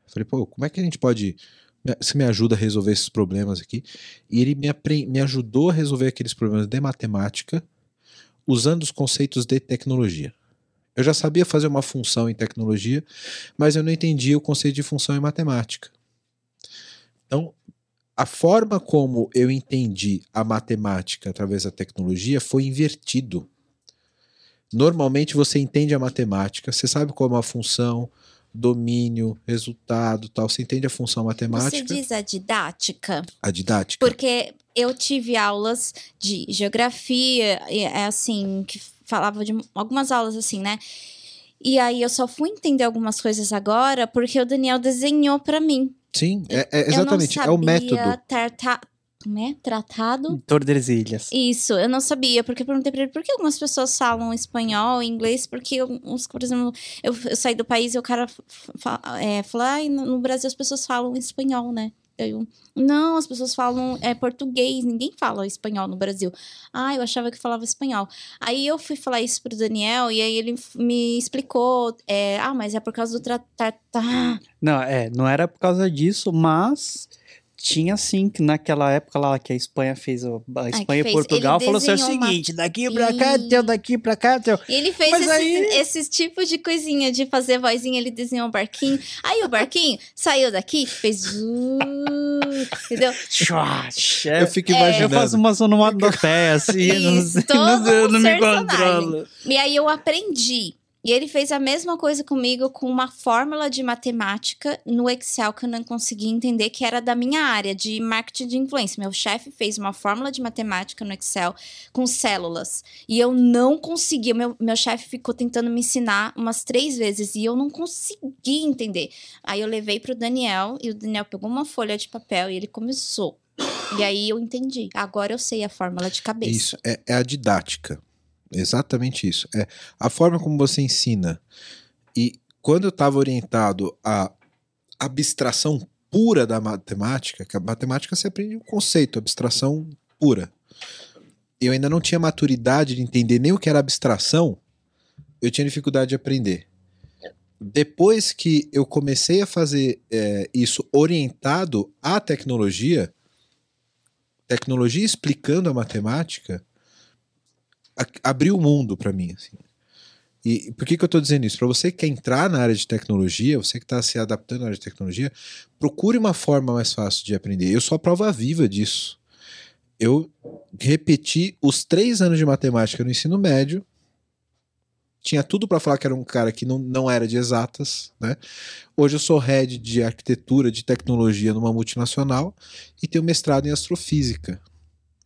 falei pô como é que a gente pode você me ajuda a resolver esses problemas aqui? E ele me, me ajudou a resolver aqueles problemas de matemática usando os conceitos de tecnologia. Eu já sabia fazer uma função em tecnologia mas eu não entendia o conceito de função em matemática. Então a forma como eu entendi a matemática através da tecnologia foi invertido. Normalmente você entende a matemática, você sabe como a função, domínio, resultado, tal, você entende a função matemática. Você diz a didática? A didática. Porque eu tive aulas de geografia, é assim, que falava de algumas aulas assim, né? E aí eu só fui entender algumas coisas agora porque o Daniel desenhou para mim. Sim, é, é exatamente, é o método. Tarta, como é? Tratado? Tordesilhas. Isso, eu não sabia, porque eu perguntei pra ele por que algumas pessoas falam espanhol, inglês, porque, uns, por exemplo, eu, eu saí do país e o cara é, falou, ah, no, no Brasil as pessoas falam espanhol, né? Eu, não, as pessoas falam é, português, ninguém fala espanhol no Brasil. Ah, eu achava que falava espanhol. Aí eu fui falar isso pro Daniel e aí ele me explicou. É, ah, mas é por causa do tratar. Não, é, não era por causa disso, mas tinha sim, que naquela época lá que a Espanha fez, a Espanha e Portugal, falou assim: é o seguinte, daqui pra cá, teu, daqui pra cá, teu. E ele fez esses, aí... esses, tipos de coisinha, de fazer vozinha, ele desenhou um barquinho. Aí o barquinho saiu daqui, fez. Entendeu? eu fico imaginando. Eu faço uma onomatopeia assim, Isso, não, não, não me controlo. E aí eu aprendi e ele fez a mesma coisa comigo com uma fórmula de matemática no Excel que eu não conseguia entender, que era da minha área de marketing de influência. Meu chefe fez uma fórmula de matemática no Excel com células. E eu não conseguia. Meu, meu chefe ficou tentando me ensinar umas três vezes e eu não conseguia entender. Aí eu levei para o Daniel e o Daniel pegou uma folha de papel e ele começou. E aí eu entendi. Agora eu sei a fórmula de cabeça. Isso, é, é a didática. Exatamente isso. É a forma como você ensina. E quando eu estava orientado à abstração pura da matemática, que a matemática você aprende um conceito, abstração pura. Eu ainda não tinha maturidade de entender nem o que era abstração, eu tinha dificuldade de aprender. Depois que eu comecei a fazer é, isso orientado à tecnologia, tecnologia explicando a matemática, abriu o mundo para mim. Assim. E por que, que eu estou dizendo isso? Para você que quer entrar na área de tecnologia, você que está se adaptando à área de tecnologia, procure uma forma mais fácil de aprender. Eu sou a prova viva disso. Eu repeti os três anos de matemática no ensino médio. Tinha tudo para falar que era um cara que não, não era de exatas, né? Hoje eu sou head de arquitetura de tecnologia numa multinacional e tenho mestrado em astrofísica.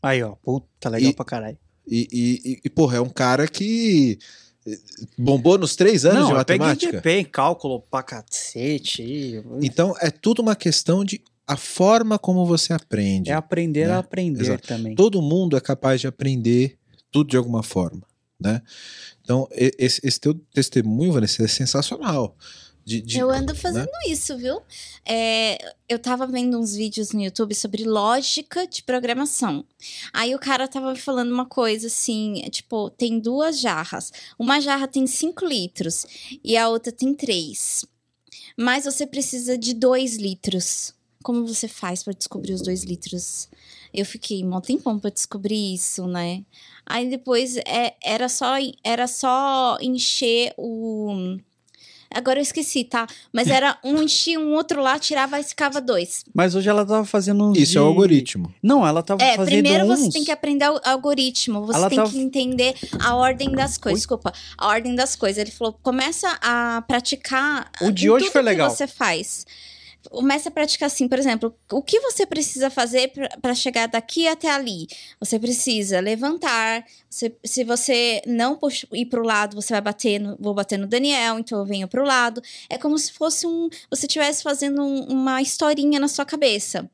Aí, ó, puta, legal e, pra caralho. E, e, e, porra, é um cara que eh, bombou nos três anos Não, de matemática. Não, em cálculo pra cacete. Então, é tudo uma questão de a forma como você aprende. É aprender né? a aprender Exato. também. Todo mundo é capaz de aprender tudo de alguma forma, né? Então, esse, esse teu testemunho, Vanessa, é sensacional. De, de, eu ando fazendo né? isso, viu? É, eu tava vendo uns vídeos no YouTube sobre lógica de programação. Aí o cara tava falando uma coisa assim: tipo, tem duas jarras. Uma jarra tem 5 litros e a outra tem 3. Mas você precisa de 2 litros. Como você faz para descobrir os 2 litros? Eu fiquei um tempão para descobrir isso, né? Aí depois é, era, só, era só encher o Agora eu esqueci, tá? Mas era um enchia um outro lá, tirava e ficava dois. Mas hoje ela tava fazendo um. Isso de... é o algoritmo. Não, ela tava é, fazendo. Primeiro uns... você tem que aprender o algoritmo. Você ela tem tava... que entender a ordem das coisas. Oi? Desculpa, a ordem das coisas. Ele falou: começa a praticar. O de hoje foi legal. que você faz. Começa a praticar assim, por exemplo, o que você precisa fazer para chegar daqui até ali? Você precisa levantar. Você, se você não puxa, ir para o lado, você vai bater no, vou bater no Daniel, então eu venho para o lado. É como se fosse um, você estivesse fazendo um, uma historinha na sua cabeça.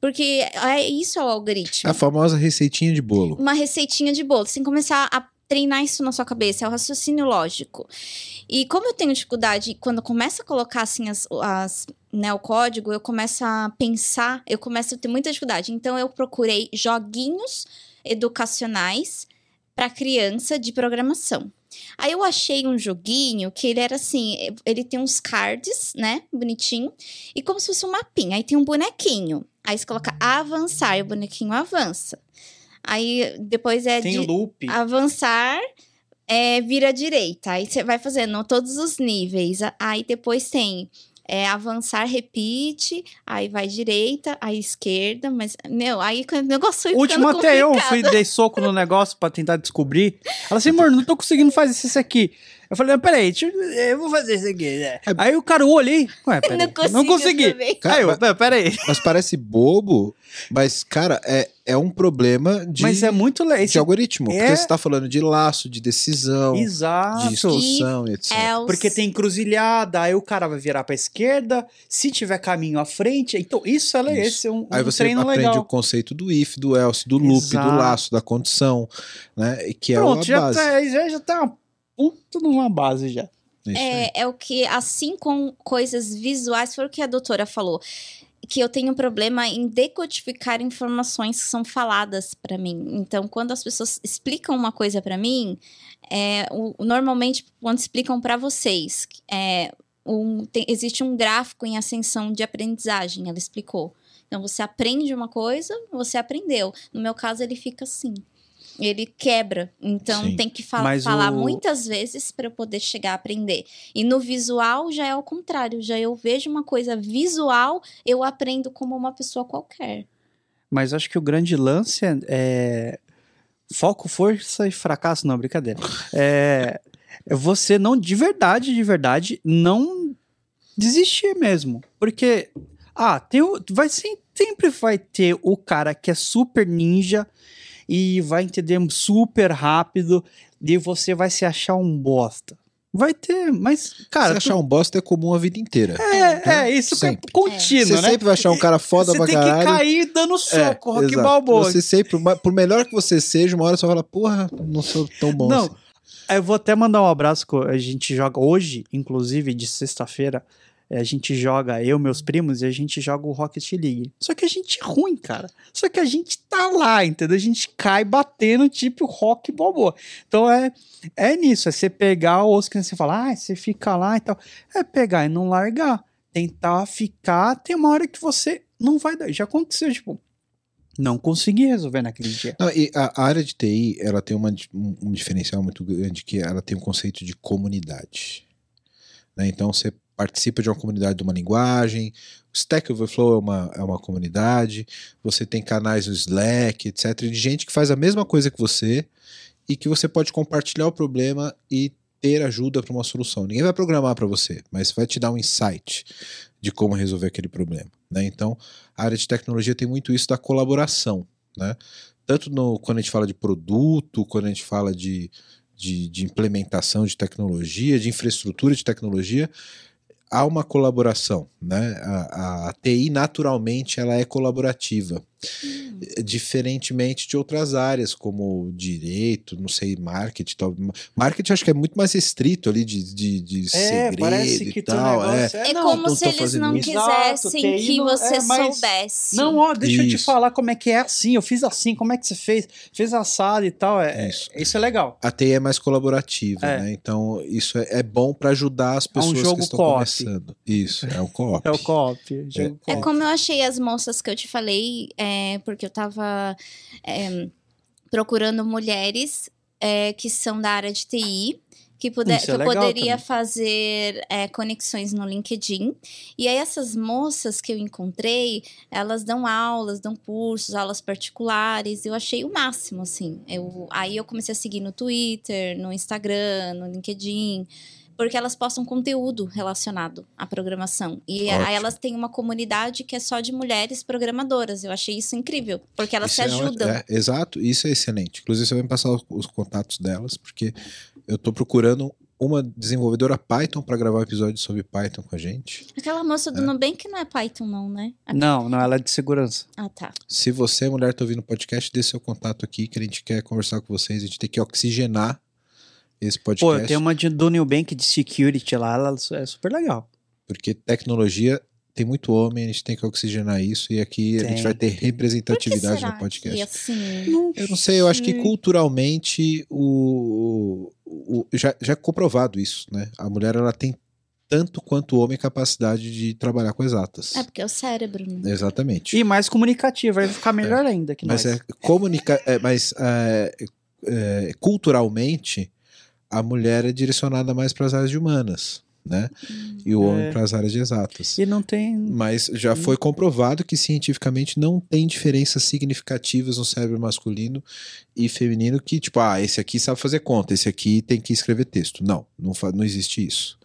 Porque é isso é o algoritmo. A famosa receitinha de bolo. Uma receitinha de bolo. Você tem que começar a treinar isso na sua cabeça, é o raciocínio lógico. E como eu tenho dificuldade, quando começa a colocar assim as, as né, o código, eu começo a pensar, eu começo a ter muita dificuldade. Então eu procurei joguinhos educacionais para criança de programação. Aí eu achei um joguinho que ele era assim, ele tem uns cards, né, bonitinho, e como se fosse um mapinha. Aí tem um bonequinho. Aí você coloca avançar e o bonequinho avança. Aí depois é tem de loop. avançar, é, vira direita. Aí você vai fazendo todos os níveis. Aí depois tem é, avançar, repeat, aí vai direita, aí esquerda, mas, meu, aí o negócio foi Último até eu fui, dei soco no negócio pra tentar descobrir. Ela assim, amor, não tô conseguindo fazer isso aqui. Eu falei, peraí, eu vou fazer isso aqui. Né? É. Aí o cara olhou ali, ué, peraí, não, não consegui. Cara, aí eu, mas, peraí. Mas parece bobo, mas, cara, é, é um problema de, mas é muito de algoritmo. É... Porque você tá falando de laço, de decisão, Exato. de instrução e, etc. É Porque tem encruzilhada, aí o cara vai virar pra esquerda, se tiver caminho à frente. Então, isso, é, isso. esse é um, aí um você treino aprende legal. o conceito do if, do else, do loop, Exato. do laço, da condição, né? Que Pronto, é a já base. tá, já, já tá uma puta numa base já. É, é o que, assim com coisas visuais, foi o que a doutora falou. Que eu tenho problema em decodificar informações que são faladas para mim. Então, quando as pessoas explicam uma coisa para mim, é, o, normalmente, quando explicam para vocês, é, um, tem- existe um gráfico em ascensão de aprendizagem, ela explicou. Então, você aprende uma coisa, você aprendeu. No meu caso, ele fica assim. Ele quebra. Então, Sim. tem que Mas falar o- muitas vezes para eu poder chegar a aprender. E no visual já é o contrário. Já eu vejo uma coisa visual, eu aprendo como uma pessoa qualquer. Mas acho que o grande lance é, é foco, força e fracasso, não, brincadeira. É, é você não, de verdade, de verdade, não desistir mesmo. Porque, ah, tem o, vai sempre vai ter o cara que é super ninja e vai entender super rápido e você vai se achar um bosta. Vai ter, mas, cara, Você achar um bosta é comum a vida inteira. é, é, isso que é Sempre. contínuo, Você né? sempre vai achar um cara foda você pra tem caralho. que cair dando soco, É, rock balboa. Você sempre, por melhor que você seja, uma hora você vai falar, porra, não sou tão bom Não, assim. Eu vou até mandar um abraço que a gente joga hoje, inclusive de sexta-feira. Eh, A gente joga, eu, meus primos, e a gente joga o Rocket League. Só que a gente é ruim, cara. Só que a gente tá lá, entendeu? A gente cai batendo tipo rock balboa. Então é, é nisso, é você pegar o osso que você fala, ah, você fica lá e tal. É pegar e não largar. Tentar ficar, tem uma hora que você não vai dar. Já aconteceu, tipo, não consegui resolver naquele dia. Não, a, a área de TI, ela tem uma, um, um diferencial muito grande, que ela tem um conceito de comunidade. né? Então, você participa de uma comunidade de uma linguagem, o Stack Overflow é uma, é uma comunidade, você tem canais no Slack, etc., de gente que faz a mesma coisa que você e que você pode compartilhar o problema e ter ajuda para uma solução. Ninguém vai programar para você, mas vai te dar um insight de como resolver aquele problema. Né? Então, a área de tecnologia tem muito isso da colaboração. Né? Tanto no, quando a gente fala de produto, quando a gente fala de, de, de implementação de tecnologia, de infraestrutura de tecnologia, há uma colaboração. Né? A, a TI, naturalmente, ela é colaborativa. Diferentemente de outras áreas, como direito, não sei, marketing. Tal. Marketing acho que é muito mais restrito ali de, de, de segredo e tal. é. É, não, como não se eles não isso. quisessem TI que não- você é, mas- soubesse. Não, ó, deixa eu te Isso. falar como é que é assim. Eu fiz assim, como é que você fez? Fez assado e tal. É, Isso. isso. isso é legal. A TI é mais colaborativa, É. né? Então, isso é, é bom para ajudar as pessoas jogo que estão co-op. começando. Isso, é o co-op. É o co-op. jogo É co-op. como eu achei as moças que eu te falei, é, porque eu tava é, procurando mulheres é, que são da área de TI. Que, puder, que é eu poderia também. fazer é, conexões no LinkedIn. E aí, essas moças que eu encontrei, elas dão aulas, dão cursos, aulas particulares. Eu achei o máximo, assim. Eu, aí eu comecei a seguir no Twitter, no Instagram, no LinkedIn. Porque elas postam conteúdo relacionado à programação. E Ótimo. aí elas têm uma comunidade que é só de mulheres programadoras. Eu achei isso incrível, porque elas Isso se é ajudam. É, exato, isso é excelente. Inclusive, você vai me passar os, os contatos delas, porque eu tô procurando uma desenvolvedora Python para gravar um episódio sobre Python com a gente. Aquela moça do Nubank não é Python, não, né? Não, não, ela é de segurança. Ah, tá. Se você, mulher, tá ouvindo o podcast, dê seu contato aqui, que a gente quer conversar com vocês. A gente tem que oxigenar esse Pô, podcast, tem uma de, do Nubank de security lá, ela é super legal. porque tecnologia tem muito homem, a gente tem que oxigenar isso, e aqui a gente Tem. vai ter Por que representatividade será no podcast. que, assim... Eu não sei, eu acho que culturalmente o, o- já, já é comprovado isso, né? A mulher ela tem tanto quanto o homem capacidade de trabalhar com exatas. É porque é o cérebro, né? Exatamente. E mais comunicativa, vai ficar melhor ainda que mas nós. é comunica, é, mas é, é, culturalmente a mulher é direcionada mais para as áreas humanas, né? E o homem É. para as áreas de exatas. E não tem. Mas já foi comprovado que cientificamente não tem diferenças significativas no cérebro masculino e feminino que, tipo, ah, esse aqui sabe fazer conta, esse aqui tem que escrever texto. Não, não, não existe isso.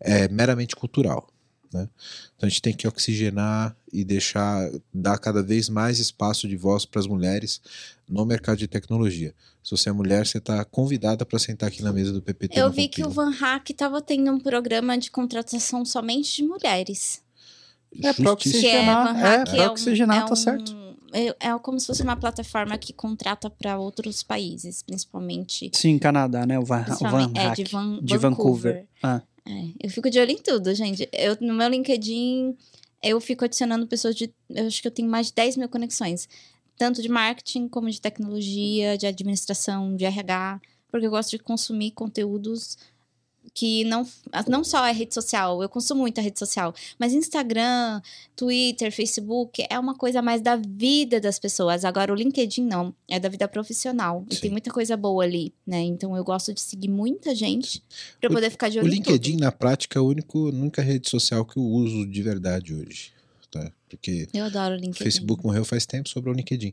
É meramente cultural. Né? Então a gente tem que oxigenar e deixar, dar cada vez mais espaço de voz para as mulheres no mercado de tecnologia. Se você é mulher, você está convidada para sentar aqui na mesa do PPT. Eu vi que o. Van Hack estava tendo um programa de contratação somente de mulheres. É é, Oxigenar, é, Hack pra um- oxigenar, é tá certo. É, é como se fosse uma plataforma que contrata para outros países, principalmente. Sim, Canadá, né? O Van, o Van é, Hack, de, Van- de Vancouver. Ah, É, eu fico de olho em tudo, gente. Eu, no meu LinkedIn, eu fico adicionando pessoas de. Eu acho que eu tenho mais de 10 mil conexões. Tanto de marketing, como de tecnologia, de administração, de RH. Porque eu gosto de consumir conteúdos que não, não só é rede social, eu consumo muita rede social, mas Instagram, Twitter, Facebook é uma coisa mais da vida das pessoas. Agora, o LinkedIn não, é da vida profissional. E tem muita coisa boa ali, né? Então eu gosto de seguir muita gente O- poder ficar de O olho em LinkedIn, na prática, é a única, a única rede social que eu uso de verdade hoje. Tá? Porque Eu adoro o o LinkedIn. Facebook morreu faz tempo sobre o LinkedIn.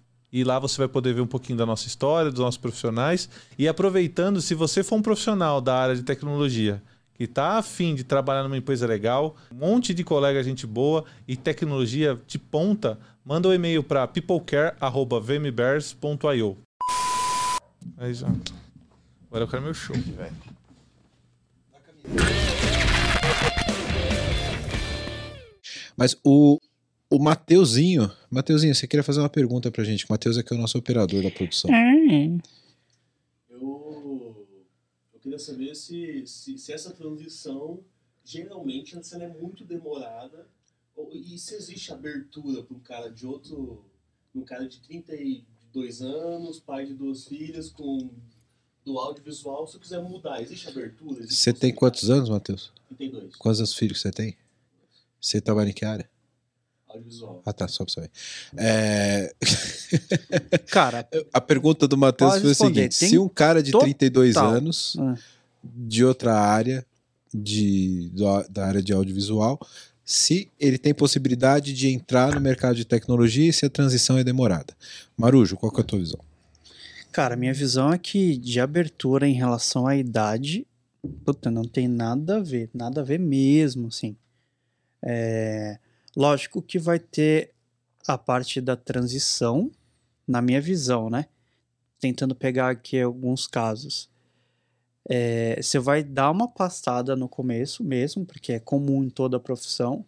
E lá você vai poder ver um pouquinho da nossa história, dos nossos profissionais. E aproveitando, se você for um profissional da área de tecnologia que está afim de trabalhar numa empresa legal, um monte de colega gente boa e tecnologia de ponta, manda um e-mail para peoplecare.vmbears.io. Já. Agora eu quero meu show. Mas o, o Mateuzinho, Mateuzinho, você queria fazer uma pergunta pra gente. O Mateus é que é o nosso operador da produção. Eu, eu queria saber se, se, se essa transição geralmente ela é muito demorada ou- e se existe abertura para um cara de outro, um cara de 32 anos, pai de duas filhas, com do audiovisual, se eu quiser mudar, existe abertura? Existe Você tem quantos anos, Matheus? 32, Quantos filhos você tem? Você trabalha em que área? Audiovisual. Ah, tá, só pra saber. É, Cara, A pergunta do Matheus foi o responder. seguinte: Tem se um cara de total. 32 anos, Ah. de outra área, de, do- da área de audiovisual, se ele tem possibilidade de entrar no mercado de tecnologia e se a transição é demorada. Marujo, qual que é a tua visão? cara, minha visão é que de abertura em relação à idade, puta, não tem nada a ver, nada a ver mesmo, assim. É, lógico que vai ter a parte da transição, na minha visão, né? Tentando pegar aqui alguns casos. É, você vai dar uma pastada no começo mesmo, porque é comum em toda a profissão.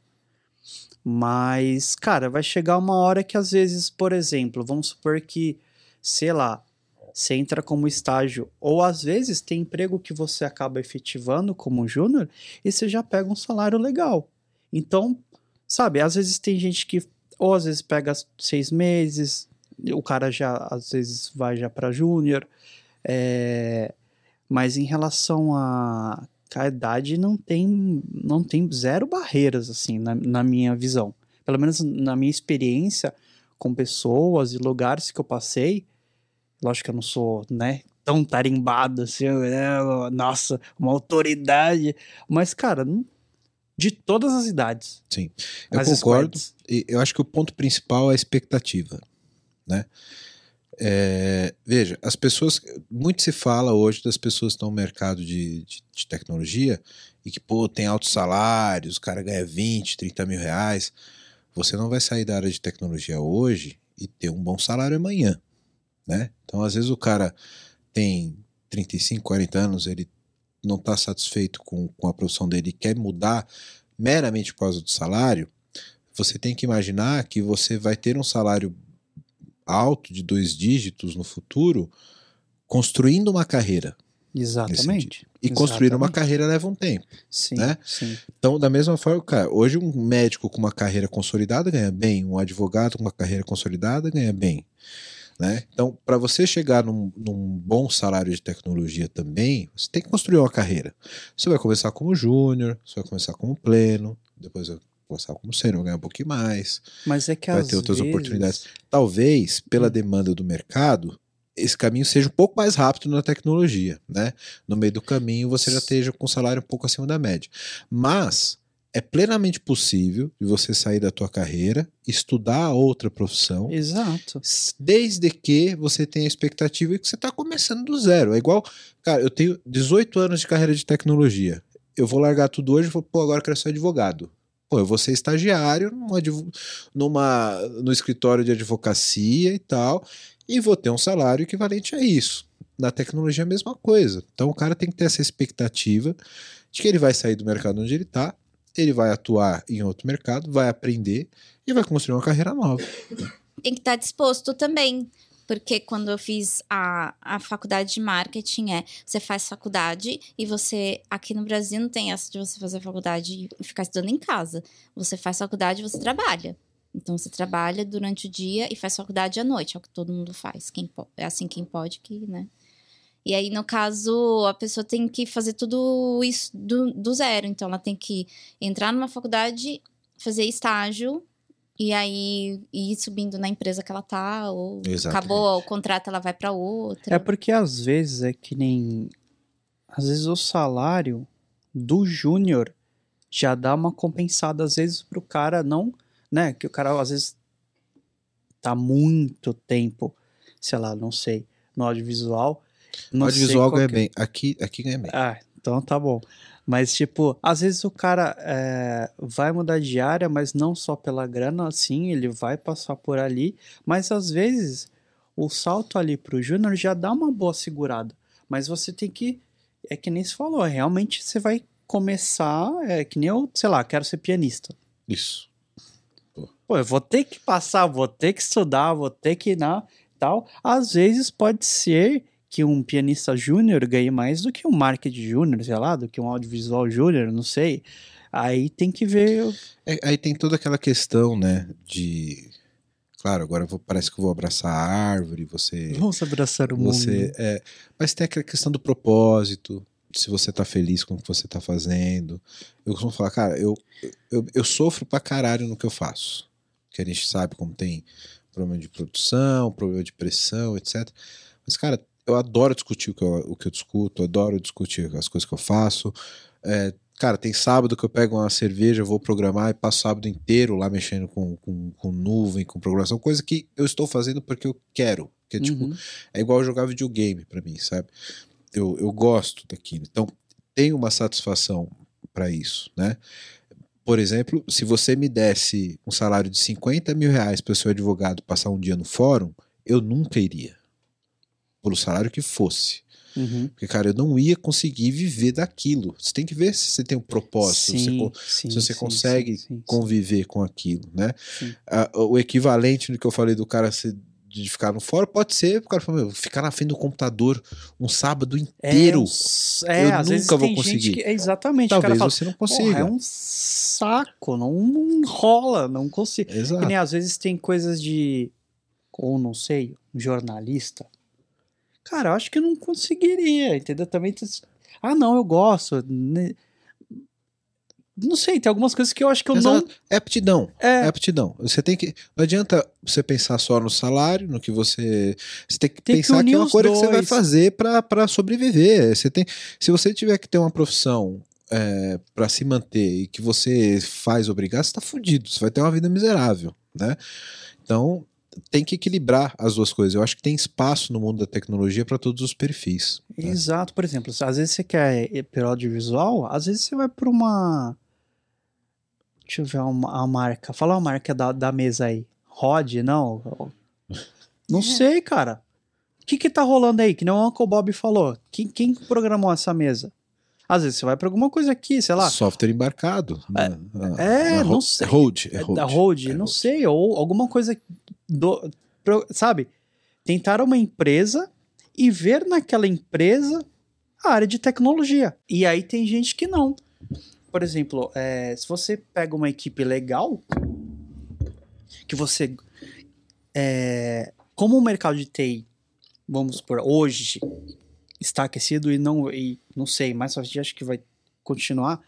Mas, cara, vai chegar uma hora que às vezes, por exemplo, vamos supor que, sei lá, você entra como estágio, ou às vezes tem emprego que você acaba efetivando como júnior e você já pega um salário legal. Então, sabe, às vezes tem gente que, ou às vezes pega seis meses, o cara já às vezes vai já para júnior, é, Mas em relação a a idade não tem não tem zero barreiras assim na, na minha visão pelo menos na minha experiência com pessoas e lugares que eu passei lógico que eu não sou né tão tarimbado assim né? nossa uma autoridade mas cara de todas as idades sim eu concordo e eu acho que o ponto principal é a expectativa né é, veja, as pessoas. Muito se fala hoje das pessoas que estão no mercado de, de, de, tecnologia e que, pô, tem altos salários, o cara ganha 20, 30 mil reais. Você não vai sair da área de tecnologia hoje e ter um bom salário amanhã. Né? Então, às vezes, o cara tem 35, 40 anos, ele não está satisfeito com, com a profissão dele e quer mudar meramente por causa do salário. Você tem que imaginar que você vai ter um salário alto de dois dígitos no futuro, construindo uma carreira. Exatamente. E construir Exatamente. uma carreira leva um tempo. Sim, né? sim. Então, da mesma forma, cara, hoje um médico com uma carreira consolidada ganha bem, um advogado com uma carreira consolidada ganha bem. Né? Então, para você chegar num, num, bom salário de tecnologia também, você tem que construir uma carreira. Você vai começar como júnior, você vai começar como pleno, depois passar como sênior, ganhar um pouquinho mais. Mas é que vai ter outras vezes... oportunidades. Talvez, pela hum. demanda do mercado, esse caminho seja um pouco mais rápido na tecnologia, né? No meio do caminho você já esteja com um salário um pouco acima da média. Mas é plenamente possível de você sair da tua carreira, estudar outra profissão. Exato. Desde que você tenha a expectativa de que você está começando do zero. É igual, cara, eu tenho 18 anos de carreira de tecnologia. Eu vou largar tudo hoje e vou, pô, agora eu quero ser advogado. Pô, eu vou ser estagiário numa, numa, no escritório de advocacia e tal, e vou ter um salário equivalente a isso. Na tecnologia é a mesma coisa. Então o cara tem que ter essa expectativa de que ele vai sair do mercado onde ele está, ele vai atuar em outro mercado, vai aprender e vai construir uma carreira nova. Tem que estar disposto também. Porque quando eu fiz a, a faculdade de marketing, é você faz faculdade e você. Aqui no Brasil não tem essa de você fazer faculdade e ficar estudando em casa. Você faz faculdade e você trabalha. Então você trabalha durante o dia e faz faculdade à noite, é o que todo mundo faz. Quem é assim quem pode que, né? E aí, no caso, a pessoa tem que fazer tudo isso do, do zero. Então, ela tem que entrar numa faculdade, fazer estágio, e aí ir subindo na empresa que ela tá, ou Exatamente. acabou o contrato, ela vai para outra. É porque às vezes é que nem. Às vezes o salário do júnior já dá uma compensada, às vezes, pro cara não. Né? Que o cara às vezes tá muito tempo, sei lá, não sei, no audiovisual. No audiovisual ganha que... bem. Aqui, aqui ganha bem. Ah, então tá bom. Mas, tipo, às vezes o cara é, vai mudar de área, mas não só pela grana, assim, ele vai passar por ali. Mas às vezes o salto ali pro júnior já dá uma boa segurada. Mas você tem que. É que nem se falou, realmente você vai começar. É que nem eu, sei lá, quero ser pianista. Isso. Pô, eu vou ter que passar, vou ter que estudar, vou ter que. Né, tal. Às vezes pode ser que um pianista júnior ganhe mais do que um marketing júnior, sei lá, do que um audiovisual júnior, não sei. Aí tem que ver. É, aí tem toda aquela questão, né, de. Claro, agora vou, parece que eu vou abraçar a árvore, você. Vamos abraçar o você, mundo. É, mas tem aquela questão do propósito, se você tá feliz com o que você tá fazendo. Eu costumo falar, cara, eu, eu, eu sofro pra caralho no que eu faço. Que a gente sabe como tem problema de produção, problema de pressão, etc. Mas, cara, eu adoro discutir o que eu, o que eu discuto, adoro discutir as coisas que eu faço. É, cara, tem sábado que eu pego uma cerveja, vou programar e passo o sábado inteiro lá mexendo com, com, com nuvem, com programação, coisa que eu estou fazendo porque eu quero. Que é, tipo, uhum. é igual jogar videogame para mim, sabe? Eu, eu gosto daquilo. Então, tem uma satisfação para isso, né? Por exemplo, se você me desse um salário de 50 mil reais para ser advogado passar um dia no fórum, eu nunca iria pelo salário que fosse. Uhum. Porque, cara, eu não ia conseguir viver daquilo. Você tem que ver se você tem um propósito, sim, se, sim, se você sim, consegue conviver com aquilo, né? Ah, o equivalente do que eu falei do cara se, de ficar no fórum pode ser o cara ficar na frente do computador um sábado inteiro. É, eu nunca vou conseguir. Que, exatamente. Talvez fala, você não consiga. é um saco, não, não rola, não consigo. Exato. Que nem às vezes tem coisas de, ou não sei, um jornalista Cara, eu acho que eu não conseguiria, entendeu? Também. Ah, não, eu gosto. né? Não sei, tem algumas coisas que eu acho que eu Exato. É aptidão. não. É É, aptidão. Você tem que. Não adianta você pensar só no salário, no que você. Você tem que Tem que pensar que, unir é uma coisa que você vai dois. fazer pra pra sobreviver. Você tem, se você tiver que ter uma profissão é, para se manter e que você faz obrigar, você tá fudido. Você vai ter uma vida miserável, né? Então tem que equilibrar as duas coisas. Eu acho que tem espaço no mundo da tecnologia para todos os perfis. né? Exato, por exemplo, às vezes você quer ir pelo audiovisual, às vezes você vai pra uma. Deixa eu ver uma, a marca. Fala uma marca da, da mesa aí. Rod, não? Não sei, cara. O que que tá rolando aí? Que nem o Uncle Bob falou. Quem, quem programou essa mesa? Às vezes você vai pra alguma coisa aqui, sei lá. Software embarcado. né? Na- é, na não ro- sei. É hold. É É hold. da Hold, É não hold. sei, ou alguma coisa do, pro- sabe? Tentar uma empresa e ver naquela empresa a área de tecnologia. E aí tem gente que não. Por exemplo, é, se você pega uma equipe legal, que você. é, como o mercado de TI, vamos por hoje, está aquecido e não, e não sei, mas acho que vai continuar.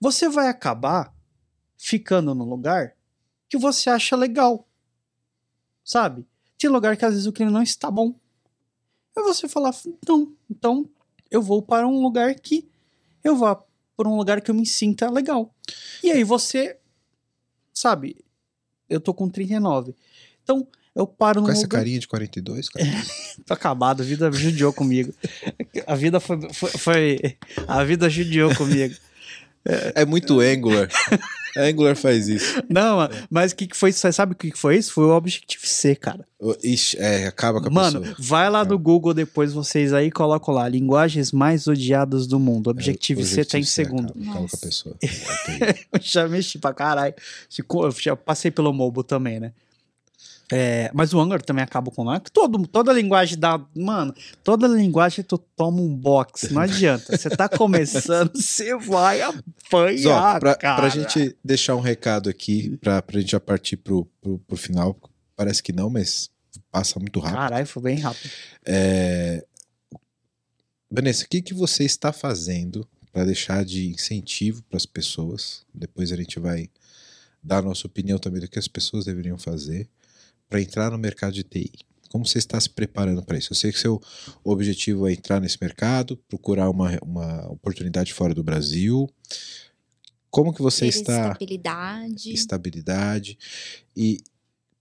Você vai acabar ficando no lugar que você acha legal. Sabe? Tem lugar que às vezes o clima não está bom. E você falar, não, então eu vou para um lugar que eu vá por um lugar que eu me sinta legal. E aí você, sabe, eu tô com 39. Então eu paro Com num essa lugar... carinha de 42, cara. Tô acabado, a vida judiou comigo. A vida foi, foi, foi- A vida judiou comigo. É muito Angular. Angular faz isso. Não, mano, mas o que, que foi? Você sabe o que que foi isso? Foi o Objective-C, cara. Ixi, é, acaba com a Mano, pessoa. vai lá no Google depois vocês aí, colocam lá, linguagens mais odiadas do mundo. Objective-C tá em Objective-C segundo. Acaba, acaba com a pessoa. É. Eu já mexi pra caralho. Eu Já passei pelo mobile também, né? É, mas o Angular também acaba com nós. Todo, toda linguagem dá. Mano, toda linguagem tu toma um box. Não adianta. Você tá começando, você vai apanhar. pra, cara. pra gente deixar um recado aqui, pra, pra gente já partir pro, pro, pro final, parece que não, mas passa muito rápido. Caralho, foi bem rápido. É... Vanessa, o que, que você está fazendo para deixar de incentivo para as pessoas? Depois a gente vai dar a nossa opinião também do que as pessoas deveriam fazer para entrar no mercado de TI. Como você está se preparando para isso? Eu sei que seu objetivo é entrar nesse mercado, procurar uma, uma oportunidade fora do Brasil. Como que você está estabilidade. estabilidade e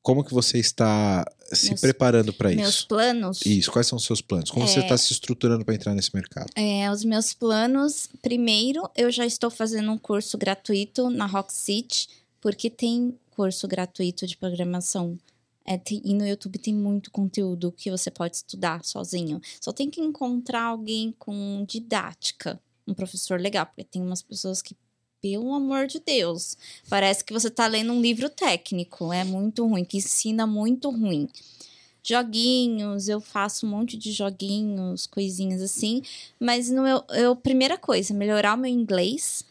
como que você está se Meus- preparando para Meus isso? planos. Isso, quais são os seus planos? Como você É. está se estruturando para entrar nesse mercado? É, os meus planos, primeiro, eu já estou fazendo um curso gratuito na Rock City, porque tem curso gratuito de programação. É, tem- e no YouTube tem muito conteúdo que você pode estudar sozinho. Só tem que encontrar alguém com didática, um professor legal, porque tem umas pessoas que, pelo amor de Deus, parece que você está lendo um livro técnico. É muito ruim, que ensina muito ruim. Joguinhos, eu faço um monte de joguinhos, coisinhas assim. Mas no meu, eu, primeira coisa, melhorar o meu inglês,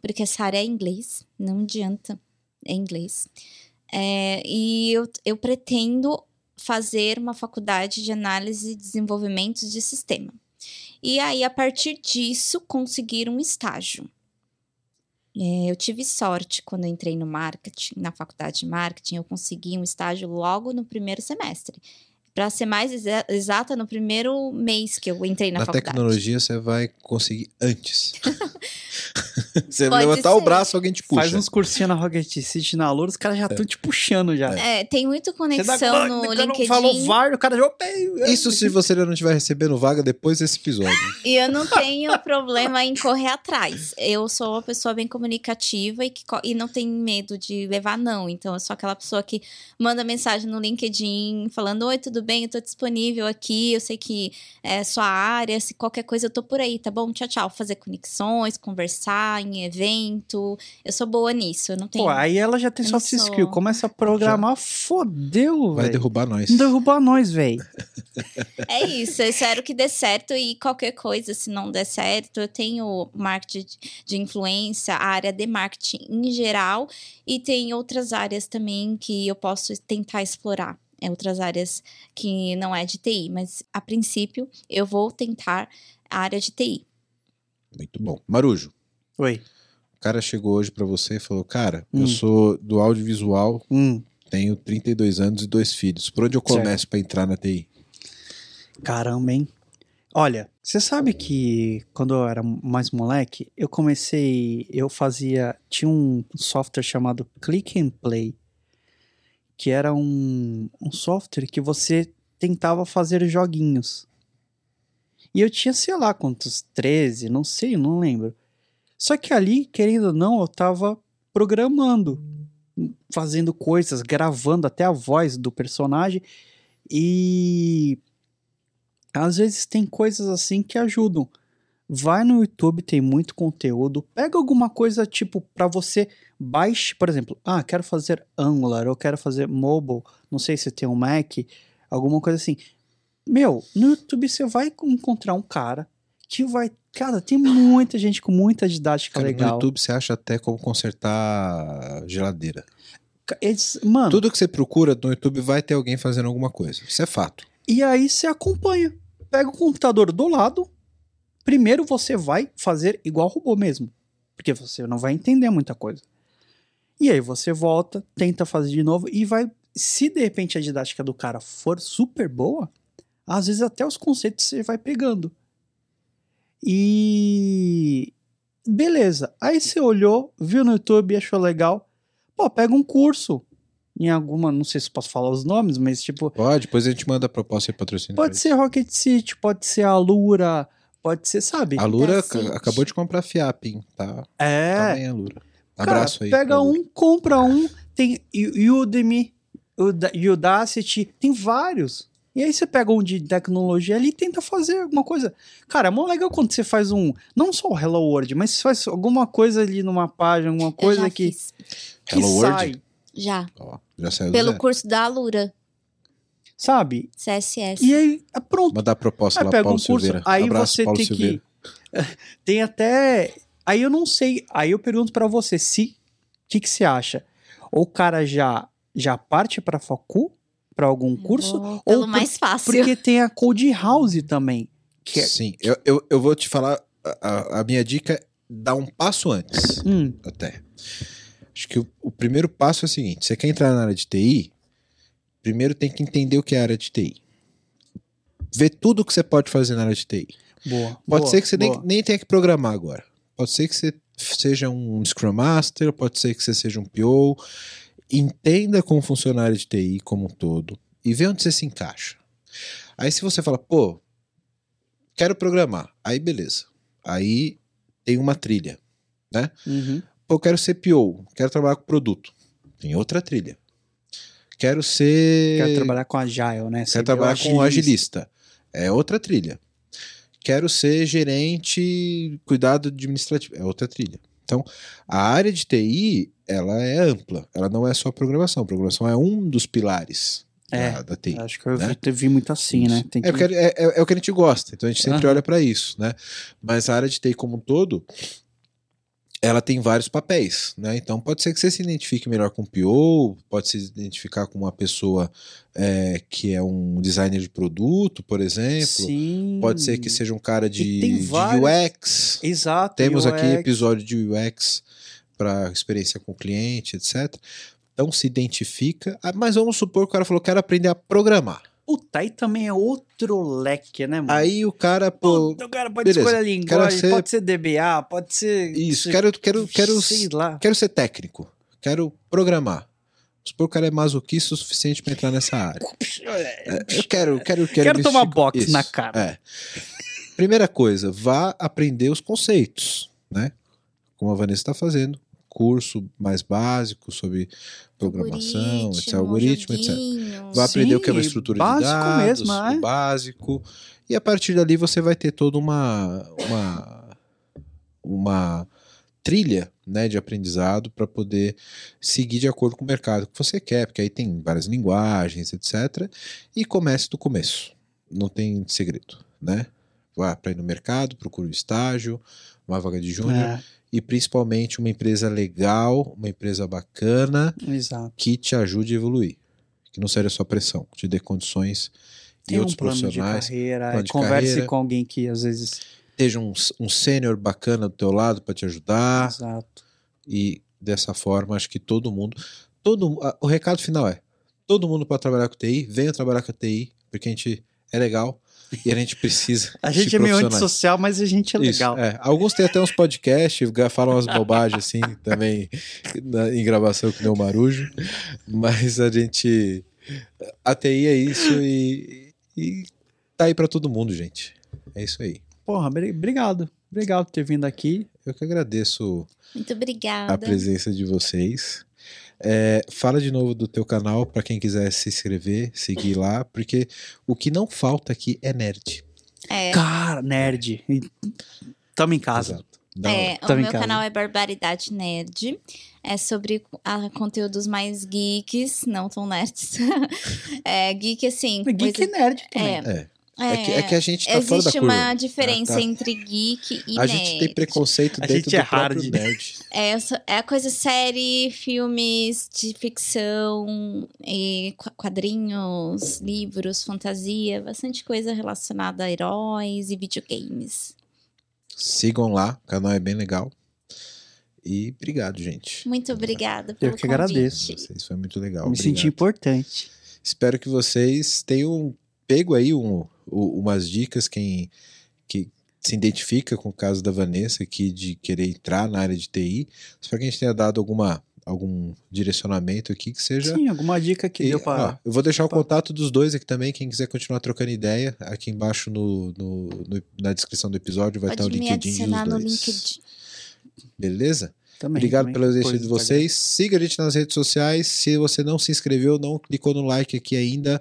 porque essa área é inglês, não adianta, é inglês. É, e eu, eu pretendo fazer uma faculdade de análise e desenvolvimento de sistema. E aí, a partir disso, conseguir um estágio. É, eu tive sorte quando entrei no marketing, na faculdade de marketing, eu consegui um estágio logo no primeiro semestre. Para ser mais exa- exata, no primeiro mês que eu entrei na, Na faculdade. tecnologia você vai conseguir antes. você Pode levantar o ser. braço, alguém te puxa. Faz uns cursinhos na Rocket City na Lourdes, os caras já estão te puxando já. É, tem muita Você conexão dá- no LinkedIn. falou VAR, o cara já. Isso se você não estiver recebendo vaga depois desse episódio. E eu não tenho problema em correr atrás. Eu sou uma pessoa bem comunicativa e, que, e não tenho medo de levar não. Então, eu sou aquela pessoa que manda mensagem no LinkedIn falando: Oi, tudo bem? Eu tô disponível aqui. Eu sei que é sua área. Se qualquer coisa, eu tô por aí, tá bom? Tchau, tchau. Fazer conexões, conversar em evento. Eu sou boa nisso. Eu não tenho. Pô, aí ela já tem Eu soft sou- skill. Começa a programar, fodeu, Vai velho. derrubar nós. Derrubar nós, velho. É isso, eu espero que dê certo e qualquer coisa, se não der certo, eu tenho marketing de influência, a área de marketing em geral, e tem outras áreas também que eu posso tentar explorar. Em outras áreas que não é de TI, mas a princípio eu vou tentar a área de TI. Muito bom. Marujo, Oi. o cara chegou hoje pra você e falou: Cara, Hum. eu sou do audiovisual, Hum, tenho 32 anos e dois filhos. Por onde eu começo pra entrar na TI? caramba, hein? Olha, você sabe que quando eu era mais moleque, eu comecei, eu fazia, tinha um software chamado Click and Play, que era um, um software que você tentava fazer joguinhos. E eu tinha, sei lá quantos, 13, não sei, não lembro. Só que ali, querendo ou não, eu tava programando, fazendo coisas, gravando até a voz do personagem e às vezes tem coisas assim que ajudam. Vai no YouTube, tem muito conteúdo. Pega alguma coisa tipo para você baixe, por exemplo, ah, quero fazer Angular, eu quero fazer mobile, não sei se tem um Mac, alguma coisa assim. Meu, no YouTube você vai encontrar um cara que vai, cara, tem muita gente com muita didática Cara, no legal. YouTube você acha até como consertar geladeira. Eles- mano, Tudo que você procura no YouTube vai ter alguém fazendo alguma coisa. Isso é fato. E aí você acompanha. Pega o computador do lado. Primeiro você vai fazer igual robô mesmo. Porque você não vai entender muita coisa. E aí você volta, tenta fazer de novo e vai. Se de repente a didática do cara for super boa, às vezes até os conceitos você vai pegando. E. Beleza. Aí você olhou, viu no YouTube, achou legal. Pô, pega um curso. Em alguma, não sei se posso falar os nomes, mas tipo, Pode, depois a gente manda a proposta e patrocínio. Pode ser Rocket City, pode ser a Lura, pode ser, sabe? A Lura acabou de comprar Fiap, hein? Tá, tá É. bem a Lura. Cara, Abraço aí. Pega Lura. um, compra um, tem Udemy, Uda- Udacity, tem vários. E aí você pega um de tecnologia ali e tenta fazer alguma coisa. Cara, é mó legal quando você faz um, não só o Hello World, mas você faz alguma coisa ali numa página, alguma Eu coisa já que, fiz. que Hello World? sai, Já. Ó, já saiu do Pelo zero. curso da Alura, sabe? CSS. E aí, é pronto. Mandar a proposta Aí lá, pega Paulo um curso, Silveira. aí Abraço, você Paulo tem Silveira. que. tem até. Aí eu não sei. Aí eu pergunto pra você, se. O que, que você acha? Ou o cara já, já parte pra facu? Pra algum curso? Vou Pelo por- mais fácil. Porque tem a Code House também. Que é, Sim, eu, eu, eu vou te falar. A, a- minha dica é dar um passo antes. hum, Até. Acho que o, o primeiro passo é o seguinte: você quer entrar na área de TI? Primeiro tem que entender o que é a área de TI. Ver tudo que você pode fazer na área de TI. boa. Pode boa, ser que você nem, nem tenha que programar agora. Pode ser que você seja um Scrum Master, pode ser que você seja um PO. Entenda como funciona a área de TI como um todo e vê onde você se encaixa. Aí se você fala, pô, quero programar, aí beleza. Aí tem uma trilha, né? Uhum. Pô, quero ser PO, quero trabalhar com produto. Tem outra trilha. Quero ser. Quero trabalhar com Agile, né? Ser Quero trabalhar meio com agilista. É outra trilha. Quero ser gerente, cuidado administrativo. É outra trilha. Então, a área de TI, ela é ampla. Ela não é só programação. Programação é um dos pilares É, da, da TI. Acho que eu né? vi, vi muito assim, né? Tem. É, é, é- é o que a gente gosta, então a gente sempre Aham. olha para isso, né? Mas a área de TI como um todo, ela tem vários papéis, né? Então pode ser que você se identifique melhor com o PO, pode se identificar com uma pessoa é, que é um designer de produto, por exemplo. Sim. Pode ser que seja um cara de, de UX. Exato. Temos aqui UX. episódio de UX para experiência com o cliente, etc. Então se identifica. Ah, Mas vamos supor que o cara falou: quero aprender a programar. Puta, aí também é outro leque, né, mano? Aí o cara, pô, o cara pode beleza, escolher a linguagem, ser- pode ser DBA, pode ser. Isso, ser- quero, quero, quero, Sei lá. quero ser técnico, quero programar. Supor que o cara é masoquista o suficiente para entrar nessa área. É, Eu quero, quero, quero. Quero tomar boxe Isso, na cara. É. Primeira coisa, vá aprender os conceitos, né? Como a Vanessa está fazendo, curso mais básico sobre programação, etc, algoritmo, etc. Vai aprender o que é uma Sim, estrutura de básico dados, mesmo, é. o básico. E a partir dali você vai ter toda uma uma, uma trilha né, de aprendizado para poder seguir de acordo com o mercado que você quer, porque aí tem várias linguagens, etc. E comece do começo. Não tem segredo, né? Vá para ir no mercado, procure um estágio, uma vaga de júnior É, e principalmente uma empresa legal, uma empresa bacana exato. que te ajude a evoluir. que não seja só pressão, te dê condições e Tem um outros plano de profissionais. carreira, plano de converse carreira. com alguém que às vezes. Esteja um, um sênior bacana do teu lado para te ajudar. Exato. E dessa forma, acho que todo mundo. Todo, o recado final é: todo mundo pode trabalhar com TI, venha trabalhar com a TI, porque a gente é legal e a gente precisa. A gente é meio antissocial, mas a gente é Isso, legal. é. Alguns têm até uns podcasts, falam umas bobagens assim também na- em gravação que o Marujo, mas a gente. A TI é isso e, e tá aí pra todo mundo, gente. É isso aí. Porra, bri- obrigado. Obrigado por ter vindo aqui. Eu que agradeço Muito obrigada. a presença de vocês. É, fala de novo do teu canal pra quem quiser se inscrever, seguir lá, porque o que não falta aqui é nerd. É, Cara, nerd. E Tamo em casa. Exato. É, o meu canal é Barbaridade Nerd. É sobre ah, conteúdos mais geeks, não tão nerds. é geek assim. Geek e nerd também. É, É. É, que, é que a gente tá fora da Existe curva. uma diferença Ah, tá. entre geek e A nerd. gente tem preconceito A dentro gente é do próprio hard. nerd. É, é a coisa série, filmes de ficção, e qua- quadrinhos, livros, fantasia, bastante coisa relacionada a heróis e videogames. Sigam lá, o canal é bem legal. E obrigado, gente. Muito obrigada pelo Eu que convite. agradeço. Vocês foi muito legal. Me obrigado. senti importante. Espero que vocês tenham pego aí um, umas dicas, quem que se identifica com o caso da Vanessa aqui de querer entrar na área de TI. Espero que a gente tenha dado alguma, algum direcionamento aqui que seja. Sim, alguma dica que E, deu pra. ó, eu vou deixar o pra- contato dos dois aqui também. Quem quiser continuar trocando ideia, aqui embaixo no, no- no- na descrição do episódio vai estar o Pode LinkedIn dos no dois. LinkedIn. Beleza? Também, Obrigado também. pela audiência Coisa de vocês. Siga a gente nas redes sociais. Se você não se inscreveu, não clicou no like aqui ainda,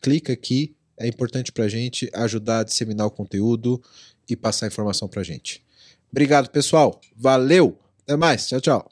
clica aqui. É importante pra gente ajudar a disseminar o conteúdo e passar informação pra gente. Obrigado, pessoal. Valeu. Até mais. Tchau, tchau.